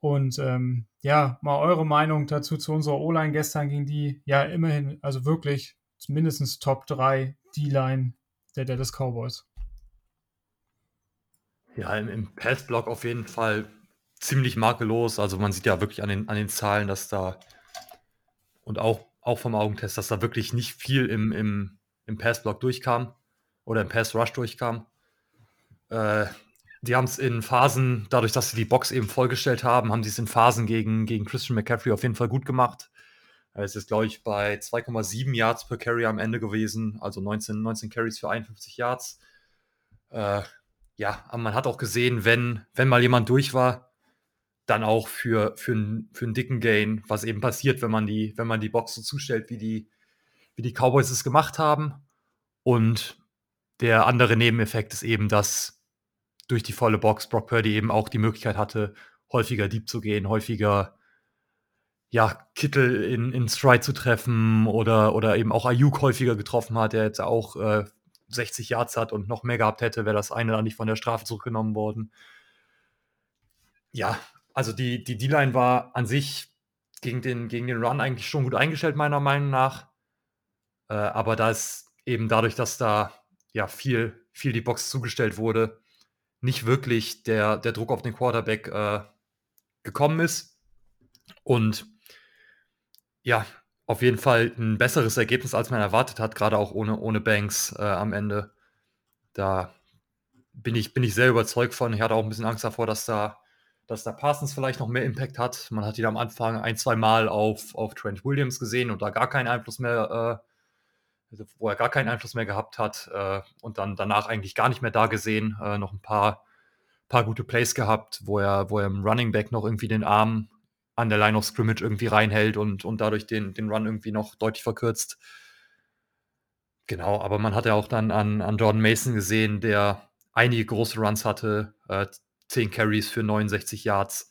Und ähm, ja, mal eure Meinung dazu zu unserer O-Line gestern ging die ja immerhin, also wirklich mindestens Top 3 D-Line der Dallas Cowboys. Ja, im, im Pass-Block auf jeden Fall ziemlich makellos. Also man sieht ja wirklich an den, an den Zahlen, dass da und auch, auch vom Augentest, dass da wirklich nicht viel im, im, im Pass-Block durchkam oder im Pass-Rush durchkam. Äh, die haben es in Phasen, dadurch, dass sie die Box eben vollgestellt haben, haben sie es in Phasen gegen, gegen Christian McCaffrey auf jeden Fall gut gemacht. Es ist, glaube ich, bei 2,7 Yards per Carry am Ende gewesen, also 19, 19 Carries für 51 Yards. Äh, ja, aber man hat auch gesehen, wenn, wenn mal jemand durch war, dann auch für, für, einen, für einen dicken Gain, was eben passiert, wenn man die, wenn man die Box so zustellt, wie die, wie die Cowboys es gemacht haben. Und der andere Nebeneffekt ist eben, dass durch die volle Box Brock Purdy eben auch die Möglichkeit hatte, häufiger deep zu gehen, häufiger ja, Kittel in, in Stride zu treffen oder, oder eben auch Ayuk häufiger getroffen hat, der jetzt auch äh, 60 Yards hat und noch mehr gehabt hätte, wäre das eine dann nicht von der Strafe zurückgenommen worden. Ja, also die, die D-Line war an sich gegen den, gegen den Run eigentlich schon gut eingestellt, meiner Meinung nach. Äh, aber da ist eben dadurch, dass da ja viel, viel die Box zugestellt wurde, nicht wirklich der, der Druck auf den Quarterback äh, gekommen ist. Und ja, auf jeden Fall ein besseres Ergebnis, als man erwartet hat, gerade auch ohne, ohne Banks äh, am Ende. Da bin ich, bin ich sehr überzeugt von. Ich hatte auch ein bisschen Angst davor, dass da, dass da Parsons vielleicht noch mehr Impact hat. Man hat ihn am Anfang ein, zwei Mal auf, auf Trent Williams gesehen und da gar keinen Einfluss mehr, äh, also wo er gar keinen Einfluss mehr gehabt hat äh, und dann danach eigentlich gar nicht mehr da gesehen. Äh, noch ein paar, paar gute Plays gehabt, wo er, wo er im Running Back noch irgendwie den Arm an der Line of Scrimmage irgendwie reinhält und, und dadurch den, den Run irgendwie noch deutlich verkürzt. Genau, aber man hat ja auch dann an, an Jordan Mason gesehen, der einige große Runs hatte, äh, 10 Carries für 69 Yards,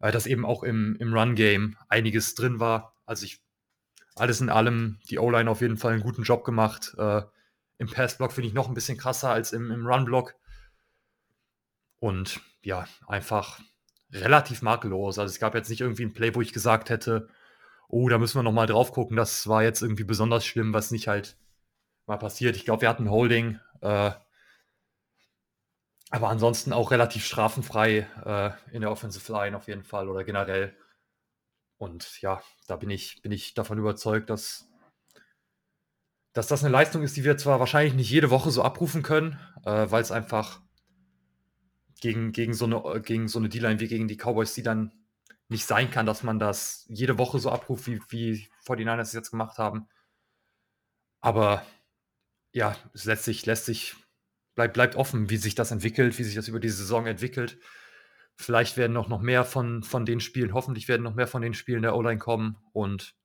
äh, dass eben auch im, im Run-Game einiges drin war. Also ich, alles in allem, die O-Line auf jeden Fall einen guten Job gemacht. Äh, Im Pass-Block finde ich noch ein bisschen krasser als im, im Run-Block. Und ja, einfach relativ makellos. Also es gab jetzt nicht irgendwie ein Play, wo ich gesagt hätte, oh, da müssen wir nochmal drauf gucken, das war jetzt irgendwie besonders schlimm, was nicht halt mal passiert. Ich glaube, wir hatten Holding, äh, aber ansonsten auch relativ strafenfrei äh, in der Offensive Line auf jeden Fall oder generell. Und ja, da bin ich, bin ich davon überzeugt, dass, dass das eine Leistung ist, die wir zwar wahrscheinlich nicht jede Woche so abrufen können, äh, weil es einfach gegen, gegen so eine, gegen so eine D-Line wie gegen die Cowboys, die dann nicht sein kann, dass man das jede Woche so abruft, wie, wie 49ers es jetzt gemacht haben. Aber ja, es lässt sich, lässt sich, bleibt, bleibt offen, wie sich das entwickelt, wie sich das über die Saison entwickelt. Vielleicht werden noch, noch mehr von, von den Spielen, hoffentlich werden noch mehr von den Spielen der O-Line kommen. Und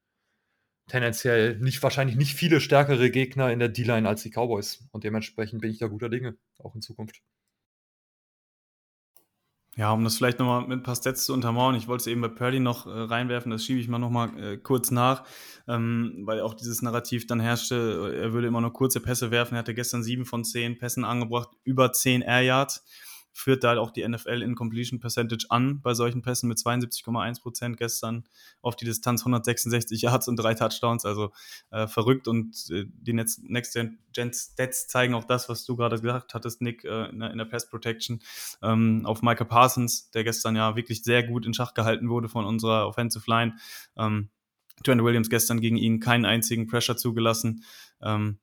tendenziell nicht, wahrscheinlich nicht viele stärkere Gegner in der D-Line als die Cowboys. Und dementsprechend bin ich da guter Dinge, auch in Zukunft. Ja, um das vielleicht nochmal mit ein paar Stats zu untermauern, ich wollte es eben bei Purdy noch äh, reinwerfen, das schiebe ich mal nochmal äh, kurz nach, ähm, weil auch dieses Narrativ dann herrschte, er würde immer nur kurze Pässe werfen. Er hatte gestern sieben von zehn Pässen angebracht, über zehn Air Yards führt da halt auch die NFL in Completion Percentage an bei solchen Pässen mit 72,1 Prozent gestern auf die Distanz 166 Yards und drei Touchdowns, also äh, verrückt und äh, die Next, Next Gen Stats zeigen auch das, was du gerade gesagt hattest, Nick, äh, in, der, in der Pass Protection ähm, auf Michael Parsons, der gestern ja wirklich sehr gut in Schach gehalten wurde von unserer Offensive Line. Ähm, Trent Williams gestern gegen ihn keinen einzigen Pressure zugelassen. Ähm,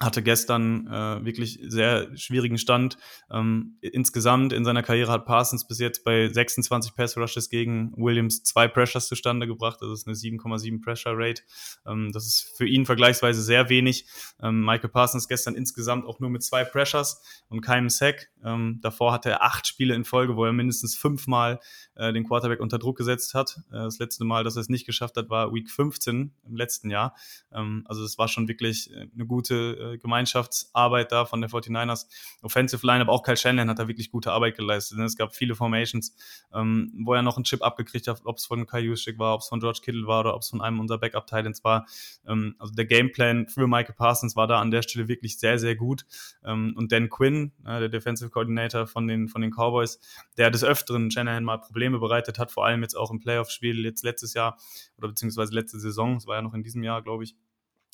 hatte gestern äh, wirklich sehr schwierigen Stand. Ähm, insgesamt in seiner Karriere hat Parsons bis jetzt bei 26 Pass Rushes gegen Williams zwei Pressures zustande gebracht. Das ist eine 7,7 Pressure Rate. Ähm, das ist für ihn vergleichsweise sehr wenig. Ähm, Michael Parsons gestern insgesamt auch nur mit zwei Pressures und keinem Sack. Ähm, davor hatte er acht Spiele in Folge, wo er mindestens fünfmal äh, den Quarterback unter Druck gesetzt hat. Äh, das letzte Mal, dass er es nicht geschafft hat, war Week 15 im letzten Jahr. Ähm, also es war schon wirklich äh, eine gute Gemeinschaftsarbeit da von der 49ers Offensive Line, aber auch Kyle Shannon hat da wirklich gute Arbeit geleistet. Es gab viele Formations, ähm, wo er noch einen Chip abgekriegt hat, ob es von Kyle Juszczyk war, ob es von George Kittle war oder ob es von einem unserer Backup-Titans war. Ähm, also der Gameplan für Michael Parsons war da an der Stelle wirklich sehr, sehr gut. Ähm, und Dan Quinn, äh, der Defensive Coordinator von den, von den Cowboys, der des Öfteren Shanahan mal Probleme bereitet hat, vor allem jetzt auch im Playoff-Spiel jetzt letztes Jahr oder beziehungsweise letzte Saison, es war ja noch in diesem Jahr, glaube ich,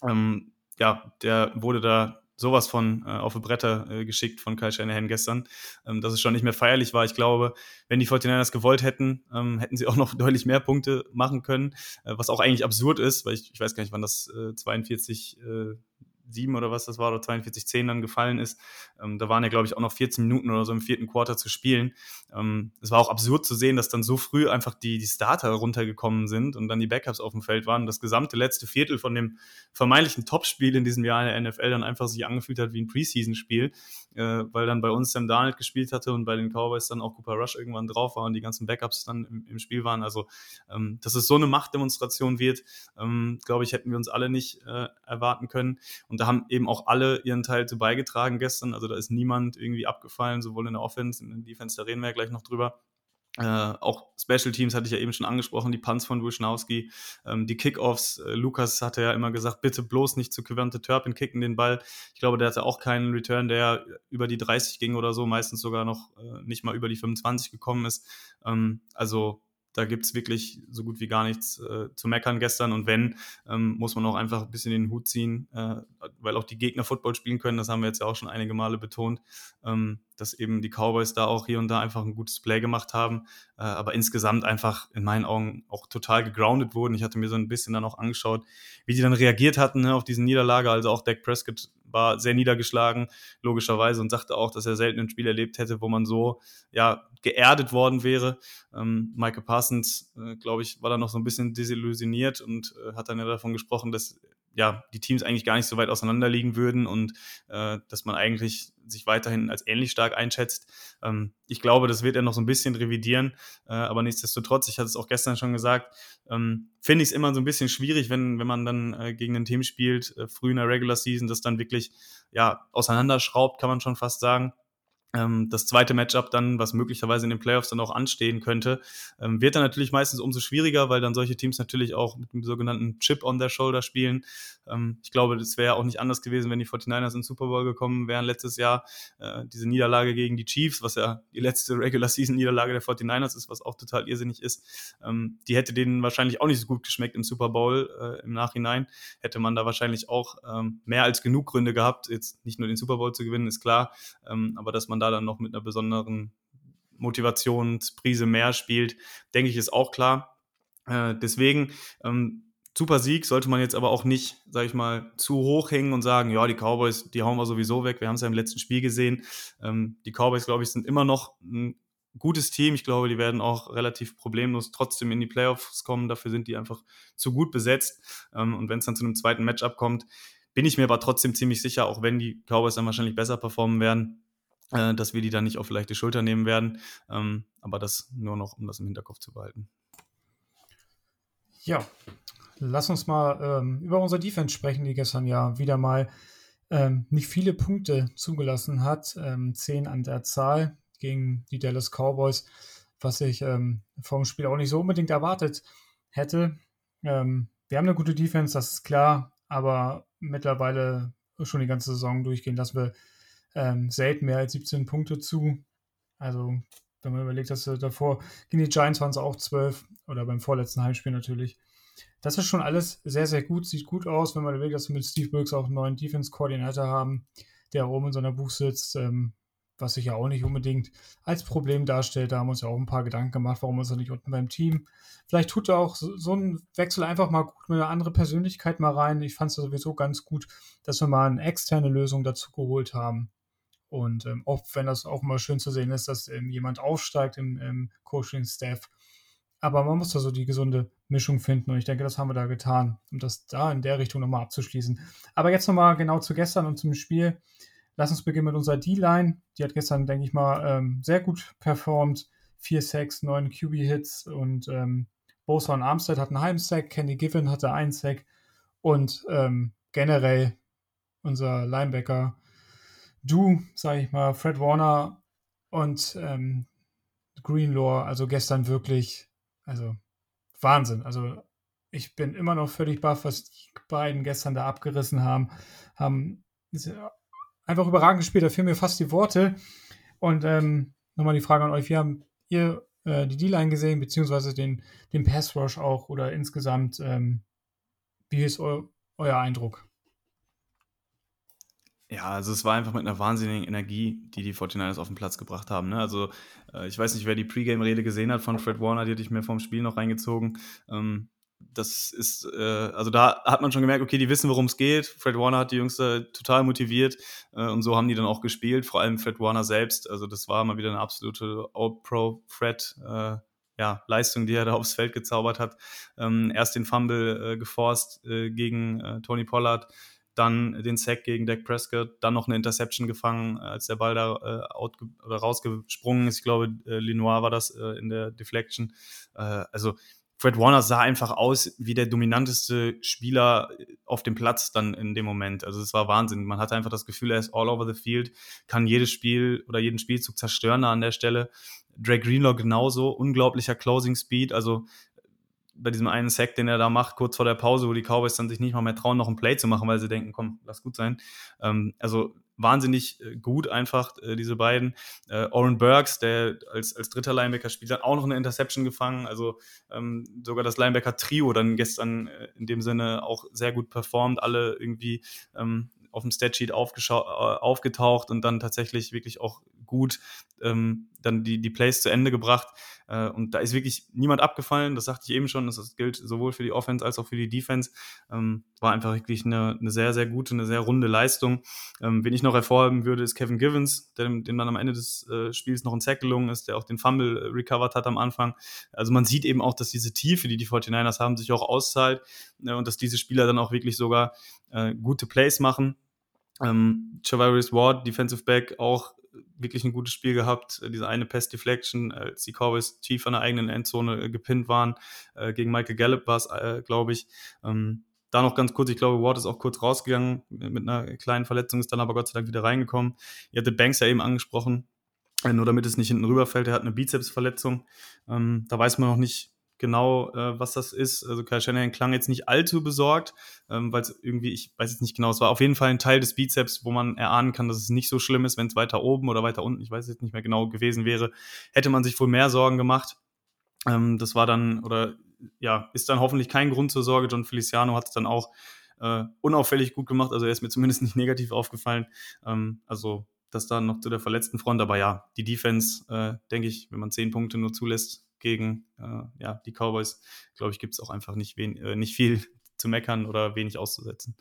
ähm, ja, der wurde da sowas von äh, auf die Bretter äh, geschickt von Kyle Shanahan gestern, ähm, dass es schon nicht mehr feierlich war. Ich glaube, wenn die 49ers gewollt hätten, ähm, hätten sie auch noch deutlich mehr Punkte machen können, äh, was auch eigentlich absurd ist, weil ich, ich weiß gar nicht, wann das äh, 42 äh, 7 oder was das war, oder 42-10 dann gefallen ist. Ähm, da waren ja, glaube ich, auch noch 14 Minuten oder so im vierten Quarter zu spielen. Ähm, es war auch absurd zu sehen, dass dann so früh einfach die, die Starter runtergekommen sind und dann die Backups auf dem Feld waren. Das gesamte letzte Viertel von dem vermeintlichen Topspiel in diesem Jahr in der NFL dann einfach sich angefühlt hat wie ein Preseason-Spiel, äh, weil dann bei uns Sam Darnold gespielt hatte und bei den Cowboys dann auch Cooper Rush irgendwann drauf war und die ganzen Backups dann im, im Spiel waren. Also, ähm, dass es so eine Machtdemonstration wird, ähm, glaube ich, hätten wir uns alle nicht äh, erwarten können. Und da haben eben auch alle ihren Teil zu beigetragen gestern. Also da ist niemand irgendwie abgefallen, sowohl in der Offense, in der Defense, da reden wir ja gleich noch drüber. Äh, auch Special Teams hatte ich ja eben schon angesprochen, die Punts von Wisnowski, ähm, die Kickoffs. Äh, Lukas hatte ja immer gesagt, bitte bloß nicht zu Quivante Turpin kicken den Ball. Ich glaube, der hatte auch keinen Return, der über die 30 ging oder so, meistens sogar noch äh, nicht mal über die 25 gekommen ist. Ähm, also da gibt es wirklich so gut wie gar nichts äh, zu meckern gestern. Und wenn, ähm, muss man auch einfach ein bisschen den Hut ziehen, äh, weil auch die Gegner Football spielen können. Das haben wir jetzt ja auch schon einige Male betont, ähm, dass eben die Cowboys da auch hier und da einfach ein gutes Play gemacht haben. Äh, aber insgesamt einfach in meinen Augen auch total gegroundet wurden. Ich hatte mir so ein bisschen dann auch angeschaut, wie die dann reagiert hatten ne, auf diese Niederlage. Also auch Dak Prescott war sehr niedergeschlagen, logischerweise, und sagte auch, dass er selten ein Spiel erlebt hätte, wo man so ja, geerdet worden wäre. Ähm, Michael Parsons, äh, glaube ich, war da noch so ein bisschen desillusioniert und äh, hat dann ja davon gesprochen, dass ja, die Teams eigentlich gar nicht so weit auseinander liegen würden und äh, dass man eigentlich sich weiterhin als ähnlich stark einschätzt. Ähm, ich glaube, das wird er noch so ein bisschen revidieren, äh, aber nichtsdestotrotz, ich hatte es auch gestern schon gesagt, ähm, finde ich es immer so ein bisschen schwierig, wenn, wenn man dann äh, gegen ein Team spielt, äh, früh in der Regular Season, das dann wirklich ja, auseinanderschraubt, kann man schon fast sagen das zweite Matchup dann, was möglicherweise in den Playoffs dann auch anstehen könnte, ähm, wird dann natürlich meistens umso schwieriger, weil dann solche Teams natürlich auch mit dem sogenannten Chip on their Shoulder spielen. Ähm, ich glaube, das wäre auch nicht anders gewesen, wenn die 49ers ins Super Bowl gekommen wären letztes Jahr. Äh, diese Niederlage gegen die Chiefs, was ja die letzte Regular Season Niederlage der 49ers ist, was auch total irrsinnig ist, ähm, die hätte denen wahrscheinlich auch nicht so gut geschmeckt im Super Bowl äh, im Nachhinein. Hätte man da wahrscheinlich auch ähm, mehr als genug Gründe gehabt, jetzt nicht nur den Super Bowl zu gewinnen, ist klar, ähm, aber dass man da dann noch mit einer besonderen Motivationsprise mehr spielt, denke ich, ist auch klar. Äh, deswegen, ähm, super Sieg sollte man jetzt aber auch nicht, sag ich mal, zu hoch hängen und sagen, ja, die Cowboys, die hauen wir sowieso weg. Wir haben es ja im letzten Spiel gesehen. Ähm, die Cowboys, glaube ich, sind immer noch ein gutes Team. Ich glaube, die werden auch relativ problemlos trotzdem in die Playoffs kommen. Dafür sind die einfach zu gut besetzt. Ähm, und wenn es dann zu einem zweiten Matchup kommt, bin ich mir aber trotzdem ziemlich sicher, auch wenn die Cowboys dann wahrscheinlich besser performen werden, äh, dass wir die dann nicht auf leichte Schulter nehmen werden. Ähm, aber das nur noch, um das im Hinterkopf zu behalten. Ja, lass uns mal ähm, über unsere Defense sprechen, die gestern ja wieder mal ähm, nicht viele Punkte zugelassen hat. Ähm, zehn an der Zahl gegen die Dallas Cowboys, was ich ähm, vom Spiel auch nicht so unbedingt erwartet hätte. Ähm, wir haben eine gute Defense, das ist klar, aber mittlerweile schon die ganze Saison durchgehen lassen wir ähm, selten mehr als 17 Punkte zu. Also, wenn man überlegt, dass wir davor gegen die Giants waren es auch 12 oder beim vorletzten Heimspiel natürlich. Das ist schon alles sehr, sehr gut, sieht gut aus, wenn man überlegt, dass wir mit Steve Brooks auch einen neuen Defense-Koordinator haben, der oben in seiner Buch sitzt, ähm, was sich ja auch nicht unbedingt als Problem darstellt. Da haben wir uns ja auch ein paar Gedanken gemacht, warum ist er nicht unten beim Team. Vielleicht tut er auch so, so einen Wechsel einfach mal gut mit einer anderen Persönlichkeit mal rein. Ich fand es sowieso ganz gut, dass wir mal eine externe Lösung dazu geholt haben. Und ähm, auch wenn das auch mal schön zu sehen ist, dass ähm, jemand aufsteigt im, im Coaching-Staff. Aber man muss da so die gesunde Mischung finden und ich denke, das haben wir da getan, um das da in der Richtung nochmal abzuschließen. Aber jetzt nochmal genau zu gestern und zum Spiel. Lass uns beginnen mit unserer D-Line. Die hat gestern, denke ich mal, ähm, sehr gut performt. Vier Sacks, neun QB-Hits und ähm, Bosa und Armstead hatten einen halben Sack, Kenny Given hatte einen Sack und ähm, generell unser Linebacker du, sage ich mal, Fred Warner und ähm, Greenlaw, also gestern wirklich, also Wahnsinn. Also ich bin immer noch völlig baff, was die beiden gestern da abgerissen haben. Haben einfach überragend gespielt, da fehlen mir fast die Worte. Und ähm, nochmal die Frage an euch, wie haben ihr äh, die D-Line gesehen, beziehungsweise den, den Pass Rush auch oder insgesamt, ähm, wie ist eu euer Eindruck? Ja, also es war einfach mit einer wahnsinnigen Energie, die die 49ers auf den Platz gebracht haben. Ne? Also äh, ich weiß nicht, wer die Pre-Game-Rede gesehen hat von Fred Warner, die hatte ich mir vom Spiel noch reingezogen. Ähm, das ist, äh, also da hat man schon gemerkt, okay, die wissen, worum es geht. Fred Warner hat die Jungs da total motiviert äh, und so haben die dann auch gespielt, vor allem Fred Warner selbst. Also das war mal wieder eine absolute All-Pro-Fred. Äh, ja, Leistung, die er da aufs Feld gezaubert hat. Ähm, erst den Fumble äh, geforst äh, gegen äh, Tony Pollard, dann den Sack gegen Dak Prescott, dann noch eine Interception gefangen, als der Ball da äh, out oder rausgesprungen ist. Ich glaube, äh, Lenoir war das äh, in der Deflection. Äh, also Fred Warner sah einfach aus wie der dominanteste Spieler auf dem Platz dann in dem Moment. Also es war Wahnsinn. Man hatte einfach das Gefühl, er ist all over the field, kann jedes Spiel oder jeden Spielzug zerstören an der Stelle. Drake Greenlaw genauso, unglaublicher Closing Speed. Also bei diesem einen Sack, den er da macht, kurz vor der Pause, wo die Cowboys dann sich nicht mal mehr trauen, noch ein Play zu machen, weil sie denken, komm, lass gut sein. Ähm, also wahnsinnig äh, gut einfach, äh, diese beiden. Äh, Oren Burks, der als, als dritter Linebacker spielt, hat auch noch eine Interception gefangen. Also ähm, sogar das Linebacker-Trio dann gestern äh, in dem Sinne auch sehr gut performt. Alle irgendwie ähm, auf dem Statsheet äh, aufgetaucht und dann tatsächlich wirklich auch gut ähm, dann die, die Plays zu Ende gebracht. Äh, und da ist wirklich niemand abgefallen. Das sagte ich eben schon. Das gilt sowohl für die Offense als auch für die Defense. Ähm, war einfach wirklich eine, eine sehr, sehr gute, eine sehr runde Leistung. Ähm, wen ich noch hervorheben würde, ist Kevin Givens, dem, dem dann am Ende des äh, Spiels noch ein Sack gelungen ist, der auch den Fumble äh, recovered hat am Anfang. Also man sieht eben auch, dass diese Tiefe, die die 49ers haben, sich auch auszahlt äh, und dass diese Spieler dann auch wirklich sogar äh, gute Plays machen. Ähm, Chavarius Ward, Defensive Back, auch wirklich ein gutes Spiel gehabt. Äh, diese eine Pass Deflection, als die Cowboys tief an der eigenen Endzone äh, gepinnt waren. Äh, gegen Michael Gallup war es, äh, glaube ich. Ähm, da noch ganz kurz, ich glaube, Ward ist auch kurz rausgegangen mit einer kleinen Verletzung, ist dann aber Gott sei Dank wieder reingekommen. Ihr hatte Banks ja eben angesprochen, äh, nur damit es nicht hinten rüberfällt. Er hat eine Bizepsverletzung. Ähm, da weiß man noch nicht, genau, äh, was das ist. Also Kai Shanahan klang jetzt nicht allzu besorgt, ähm, weil es irgendwie, ich weiß jetzt nicht genau, es war auf jeden Fall ein Teil des Bizeps, wo man erahnen kann, dass es nicht so schlimm ist, wenn es weiter oben oder weiter unten, ich weiß jetzt nicht mehr genau gewesen wäre, hätte man sich wohl mehr Sorgen gemacht. Ähm, das war dann, oder ja, ist dann hoffentlich kein Grund zur Sorge. John Feliciano hat es dann auch äh, unauffällig gut gemacht, also er ist mir zumindest nicht negativ aufgefallen. Ähm, also das dann noch zu der verletzten Front, aber ja, die Defense, äh, denke ich, wenn man zehn Punkte nur zulässt, gegen äh, ja, die Cowboys, glaube ich, gibt es auch einfach nicht, wen, äh, nicht viel zu meckern oder wenig auszusetzen.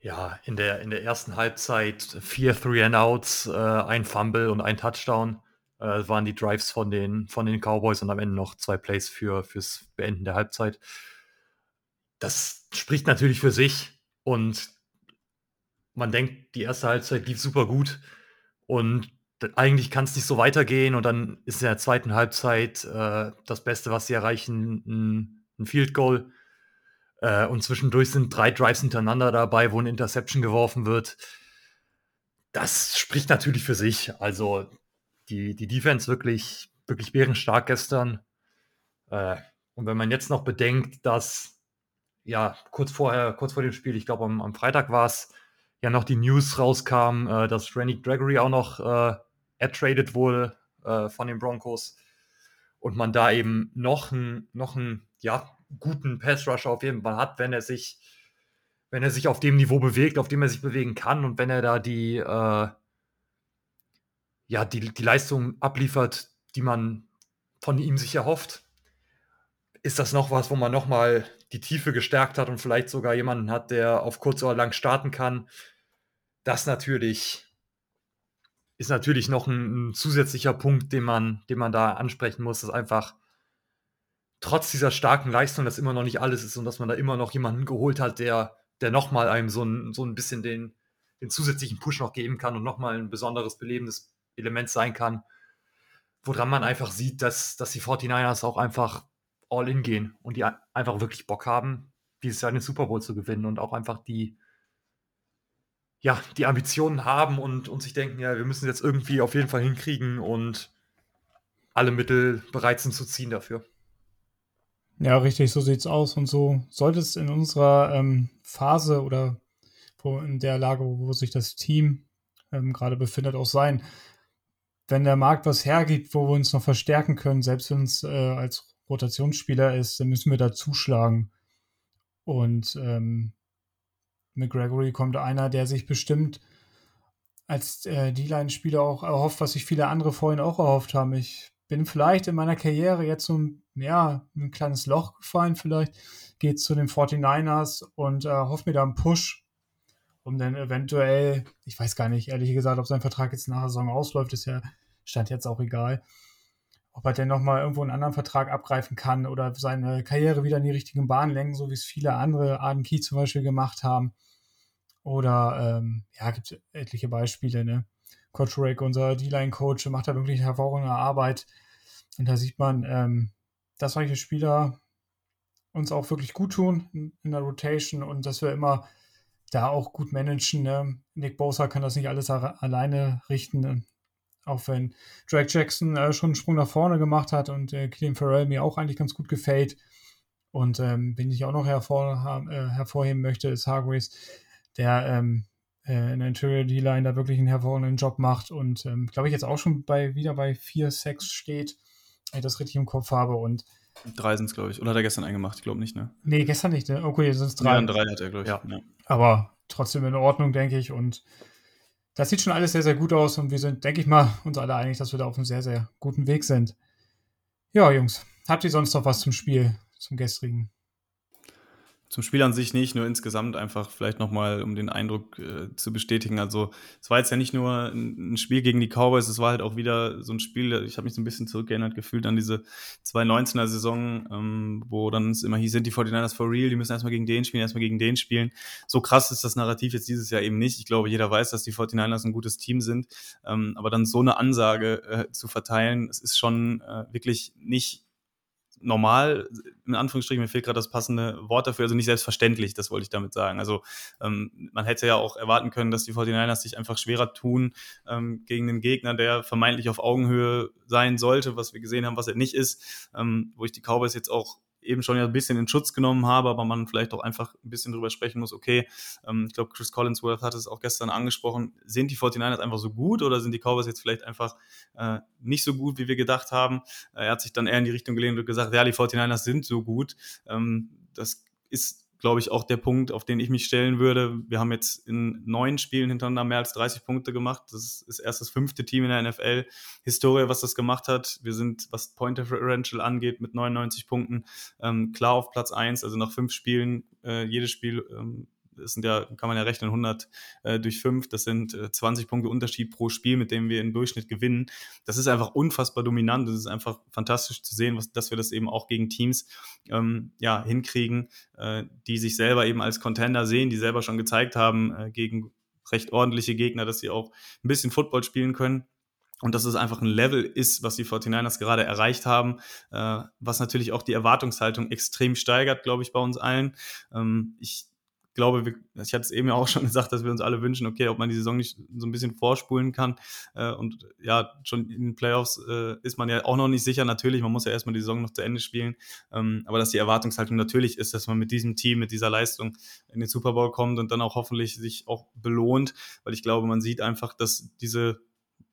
Ja, in der, in der ersten Halbzeit vier Three-and-Outs, äh, ein Fumble und ein Touchdown äh, waren die Drives von den, von den Cowboys und am Ende noch zwei Plays für, fürs Beenden der Halbzeit. Das spricht natürlich für sich und man denkt, die erste Halbzeit lief super gut und eigentlich kann es nicht so weitergehen und dann ist in der zweiten Halbzeit äh, das Beste, was sie erreichen, ein ein Field Goal. Äh, und zwischendurch sind drei Drives hintereinander dabei, wo ein Interception geworfen wird. Das spricht natürlich für sich. Also die, die Defense wirklich, wirklich bärenstark gestern. Äh, und wenn man jetzt noch bedenkt, dass ja kurz vorher, kurz vor dem Spiel, ich glaube am, am Freitag war es, ja noch die News rauskam, äh, dass Randy Gregory auch noch äh, ertradet wurde äh, von den Broncos und man da eben noch einen noch ja, guten Pass-Rusher auf jeden Fall hat, wenn er sich wenn er sich auf dem Niveau bewegt, auf dem er sich bewegen kann und wenn er da die äh, ja, die, die Leistung abliefert, die man von ihm sich erhofft, ist das noch was, wo man nochmal die Tiefe gestärkt hat und vielleicht sogar jemanden hat, der auf kurz oder lang starten kann. Das natürlich ist natürlich noch ein, ein, zusätzlicher Punkt, den man, den man da ansprechen muss, dass einfach trotz dieser starken Leistung das immer noch nicht alles ist und dass man da immer noch jemanden geholt hat, der, der nochmal einem so ein, so ein bisschen den, den zusätzlichen Push noch geben kann und nochmal ein besonderes belebendes Element sein kann, woran man einfach sieht, dass, dass die 49ers auch einfach all in gehen und die einfach wirklich Bock haben, dieses Jahr den Super Bowl zu gewinnen und auch einfach die, ja, die Ambitionen haben und, und sich denken, ja, wir müssen jetzt irgendwie auf jeden Fall hinkriegen und alle Mittel bereit sind zu ziehen dafür. Ja, richtig, so sieht's aus. Und so sollte es in unserer ähm, Phase oder wo, in der Lage, wo sich das Team ähm, gerade befindet, auch sein. Wenn der Markt was hergibt, wo wir uns noch verstärken können, selbst wenn es äh, als Rotationsspieler ist, dann müssen wir da zuschlagen. Und ähm, mit Gregory kommt einer, der sich bestimmt als äh, D-Line-Spieler auch erhofft, was sich viele andere vorhin auch erhofft haben. Ich bin vielleicht in meiner Karriere jetzt so ein, ja, ein kleines Loch gefallen, vielleicht geht zu den 49ers und äh, hofft mir da einen Push, um dann eventuell, ich weiß gar nicht, ehrlich gesagt, ob sein Vertrag jetzt nach der Saison ausläuft, ist ja, stand jetzt auch egal ob er denn nochmal irgendwo einen anderen Vertrag abgreifen kann oder seine Karriere wieder in die richtigen Bahnen lenken, so wie es viele andere, Arden Key zum Beispiel, gemacht haben. Oder, ähm, ja, gibt es etliche Beispiele, ne? Coach Rick, unser D-Line-Coach, macht da wirklich hervorragende Arbeit. Und da sieht man, ähm, dass solche Spieler uns auch wirklich gut tun in, der Rotation und dass wir immer da auch gut managen. Ne? Nick Bosa kann das nicht alles alleine richten. Auch wenn Drake Jackson äh, schon einen Sprung nach vorne gemacht hat und äh, Killian Farrell mir auch eigentlich ganz gut gefällt. Und ähm, wen ich auch noch hervor, äh, hervorheben möchte, ist Hargreaves, der ähm, äh, in der Interior D-Line da wirklich einen hervorragenden Job macht und ähm, glaube ich jetzt auch schon bei wieder bei 4-6 steht, wenn ich das richtig im Kopf habe. Und Drei sind es, glaube ich. Oder hat er gestern eingemacht? Ich glaube nicht, ne? Nee, gestern nicht, ne? Okay, sind es drei. Ja, drei hat er, glaube ich. Ja. ja. Aber trotzdem in Ordnung, denke ich. Und das sieht schon alles sehr, sehr gut aus und wir sind, denke ich mal, uns alle einig, dass wir da auf einem sehr, sehr guten Weg sind. Ja, Jungs, habt ihr sonst noch was zum Spiel, zum gestrigen? Zum Spiel an sich nicht, nur insgesamt einfach vielleicht nochmal, um den Eindruck äh, zu bestätigen. Also, es war jetzt ja nicht nur ein, Spiel gegen die Cowboys, es war halt auch wieder so ein Spiel, ich habe mich so ein bisschen zurückgeerinnert gefühlt an diese 2019er Saison, ähm, wo dann es immer hieß, sind die 49ers for real, die müssen erstmal gegen den spielen, erstmal gegen den spielen. So krass ist das Narrativ jetzt dieses Jahr eben nicht. Ich glaube, jeder weiß, dass die 49ers ein gutes Team sind, ähm, aber dann so eine Ansage äh, zu verteilen, es ist schon äh, wirklich nicht normal, in Anführungsstrichen, mir fehlt gerade das passende Wort dafür, also nicht selbstverständlich, das wollte ich damit sagen. Also ähm, man hätte ja auch erwarten können, dass die 49ers sich einfach schwerer tun ähm, gegen einen Gegner, der vermeintlich auf Augenhöhe sein sollte, was wir gesehen haben, was er nicht ist, ähm, wo ich die Cowboys jetzt auch eben schon ja ein bisschen in Schutz genommen habe, aber man vielleicht auch einfach ein bisschen drüber sprechen muss, okay, ähm, ich glaube, Chris Collinsworth hat es auch gestern angesprochen, sind die 49ers einfach so gut oder sind die Cowboys jetzt vielleicht einfach äh, nicht so gut, wie wir gedacht haben? Äh, er hat sich dann eher in die Richtung gelehnt und gesagt, ja, die 49ers sind so gut. Ähm, das ist glaube ich, auch der Punkt, auf den ich mich stellen würde. Wir haben jetzt in neun Spielen hintereinander mehr als 30 Punkte gemacht. Das ist erst das fünfte Team in der NFL. Historie, was das gemacht hat. Wir sind, was Point Differential angeht, mit 99 Punkten ähm, klar auf Platz eins. Also nach fünf Spielen, äh, jedes Spiel ähm, das sind ja, kann man ja rechnen, 100 äh, durch 5, das sind äh, 20 Punkte Unterschied pro Spiel, mit dem wir im Durchschnitt gewinnen. Das ist einfach unfassbar dominant. Das ist einfach fantastisch zu sehen, was, dass wir das eben auch gegen Teams ähm, ja, hinkriegen, äh, die sich selber eben als Contender sehen, die selber schon gezeigt haben, äh, gegen recht ordentliche Gegner, dass sie auch ein bisschen Football spielen können. und dass es einfach ein Level ist, was die 49ers gerade erreicht haben, äh, was natürlich auch die Erwartungshaltung extrem steigert, glaube ich, bei uns allen. Ähm, ich glaube, wir, ich hatte es eben ja auch schon gesagt, dass wir uns alle wünschen, okay, ob man die Saison nicht so ein bisschen vorspulen kann. Äh, und ja, schon in den Playoffs äh, ist man ja auch noch nicht sicher. Natürlich, man muss ja erstmal die Saison noch zu Ende spielen. Ähm, aber dass die Erwartungshaltung natürlich ist, dass man mit diesem Team, mit dieser Leistung in den Super Bowl kommt und dann auch hoffentlich sich auch belohnt, weil ich glaube, man sieht einfach, dass diese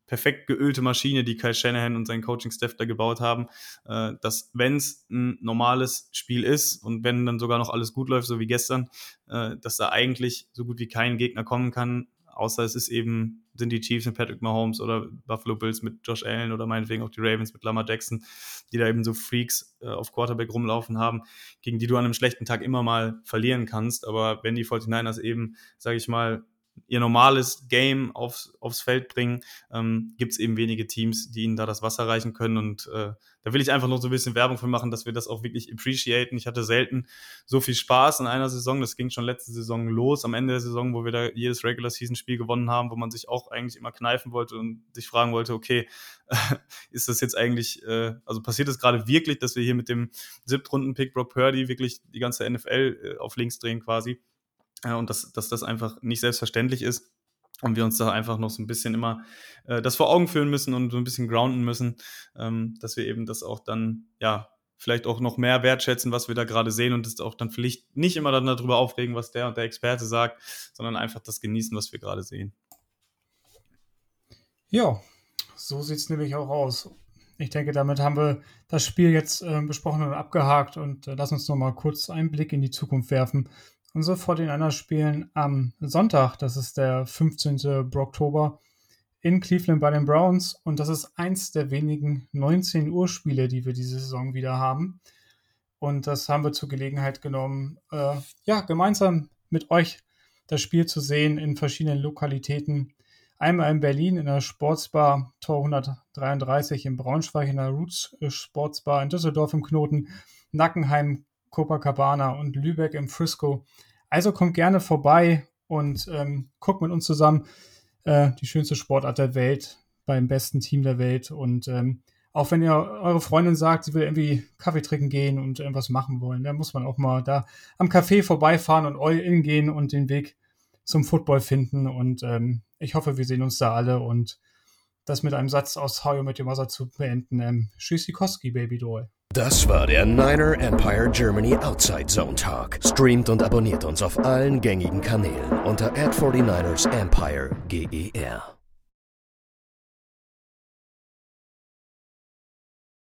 perfekt geölte Maschine, die Kyle Shanahan und sein Coaching-Staff da gebaut haben, äh, dass wenn es ein normales Spiel ist und wenn dann sogar noch alles gut läuft, so wie gestern, äh, dass da eigentlich so gut wie kein Gegner kommen kann, außer es ist eben, sind die Chiefs mit Patrick Mahomes oder Buffalo Bills mit Josh Allen oder meinetwegen auch die Ravens mit Lamar Jackson, die da eben so Freaks äh, auf Quarterback rumlaufen haben, gegen die du an einem schlechten Tag immer mal verlieren kannst. Aber wenn die 49ers eben, sage ich mal, ihr normales Game aufs, aufs Feld bringen, ähm, gibt es eben wenige Teams, die ihnen da das Wasser reichen können. Und äh, da will ich einfach noch so ein bisschen Werbung für machen, dass wir das auch wirklich appreciaten. Ich hatte selten so viel Spaß in einer Saison. Das ging schon letzte Saison los, am Ende der Saison, wo wir da jedes Regular Season Spiel gewonnen haben, wo man sich auch eigentlich immer kneifen wollte und sich fragen wollte, okay, ist das jetzt eigentlich, äh, also passiert es gerade wirklich, dass wir hier mit dem Siebtrunden-Pick Brock Purdy wirklich die ganze NFL äh, auf links drehen quasi? Und dass, dass das einfach nicht selbstverständlich ist und wir uns da einfach noch so ein bisschen immer äh, das vor Augen führen müssen und so ein bisschen grounden müssen, ähm, dass wir eben das auch dann, ja, vielleicht auch noch mehr wertschätzen, was wir da gerade sehen und das auch dann vielleicht nicht immer dann darüber aufregen, was der und der Experte sagt, sondern einfach das genießen, was wir gerade sehen. Ja, so sieht es nämlich auch aus. Ich denke, damit haben wir das Spiel jetzt äh, besprochen und abgehakt und äh, lass uns noch mal kurz einen Blick in die Zukunft werfen. Unsere 49ers spielen am Sonntag, das ist der 15. Oktober, in Cleveland bei den Browns. Und das ist eins der wenigen 19 Uhr Spiele, die wir diese Saison wieder haben. Und das haben wir zur Gelegenheit genommen, äh, ja, gemeinsam mit euch das Spiel zu sehen in verschiedenen Lokalitäten. Einmal in Berlin in der Sportsbar Tor 133, in Braunschweig in der Roots Sportsbar, in Düsseldorf im Knoten, Nackenheim, Copacabana und Lübeck im Frisco. Also kommt gerne vorbei und ähm, guckt mit uns zusammen äh, die schönste Sportart der Welt beim besten Team der Welt. Und ähm, auch wenn ihr eure Freundin sagt, sie will irgendwie Kaffee trinken gehen und irgendwas machen wollen, dann muss man auch mal da am Café vorbeifahren und all in gehen und den Weg zum Football finden. Und ähm, ich hoffe, wir sehen uns da alle und das mit einem Satz aus How You Met Your Mother zu beenden. Ähm, Tschüssikowski, Baby Doll. Das war der Niner Empire Germany Outside Zone Talk. Streamt und abonniert uns auf allen gängigen Kanälen unter ad 49 ersempire GER.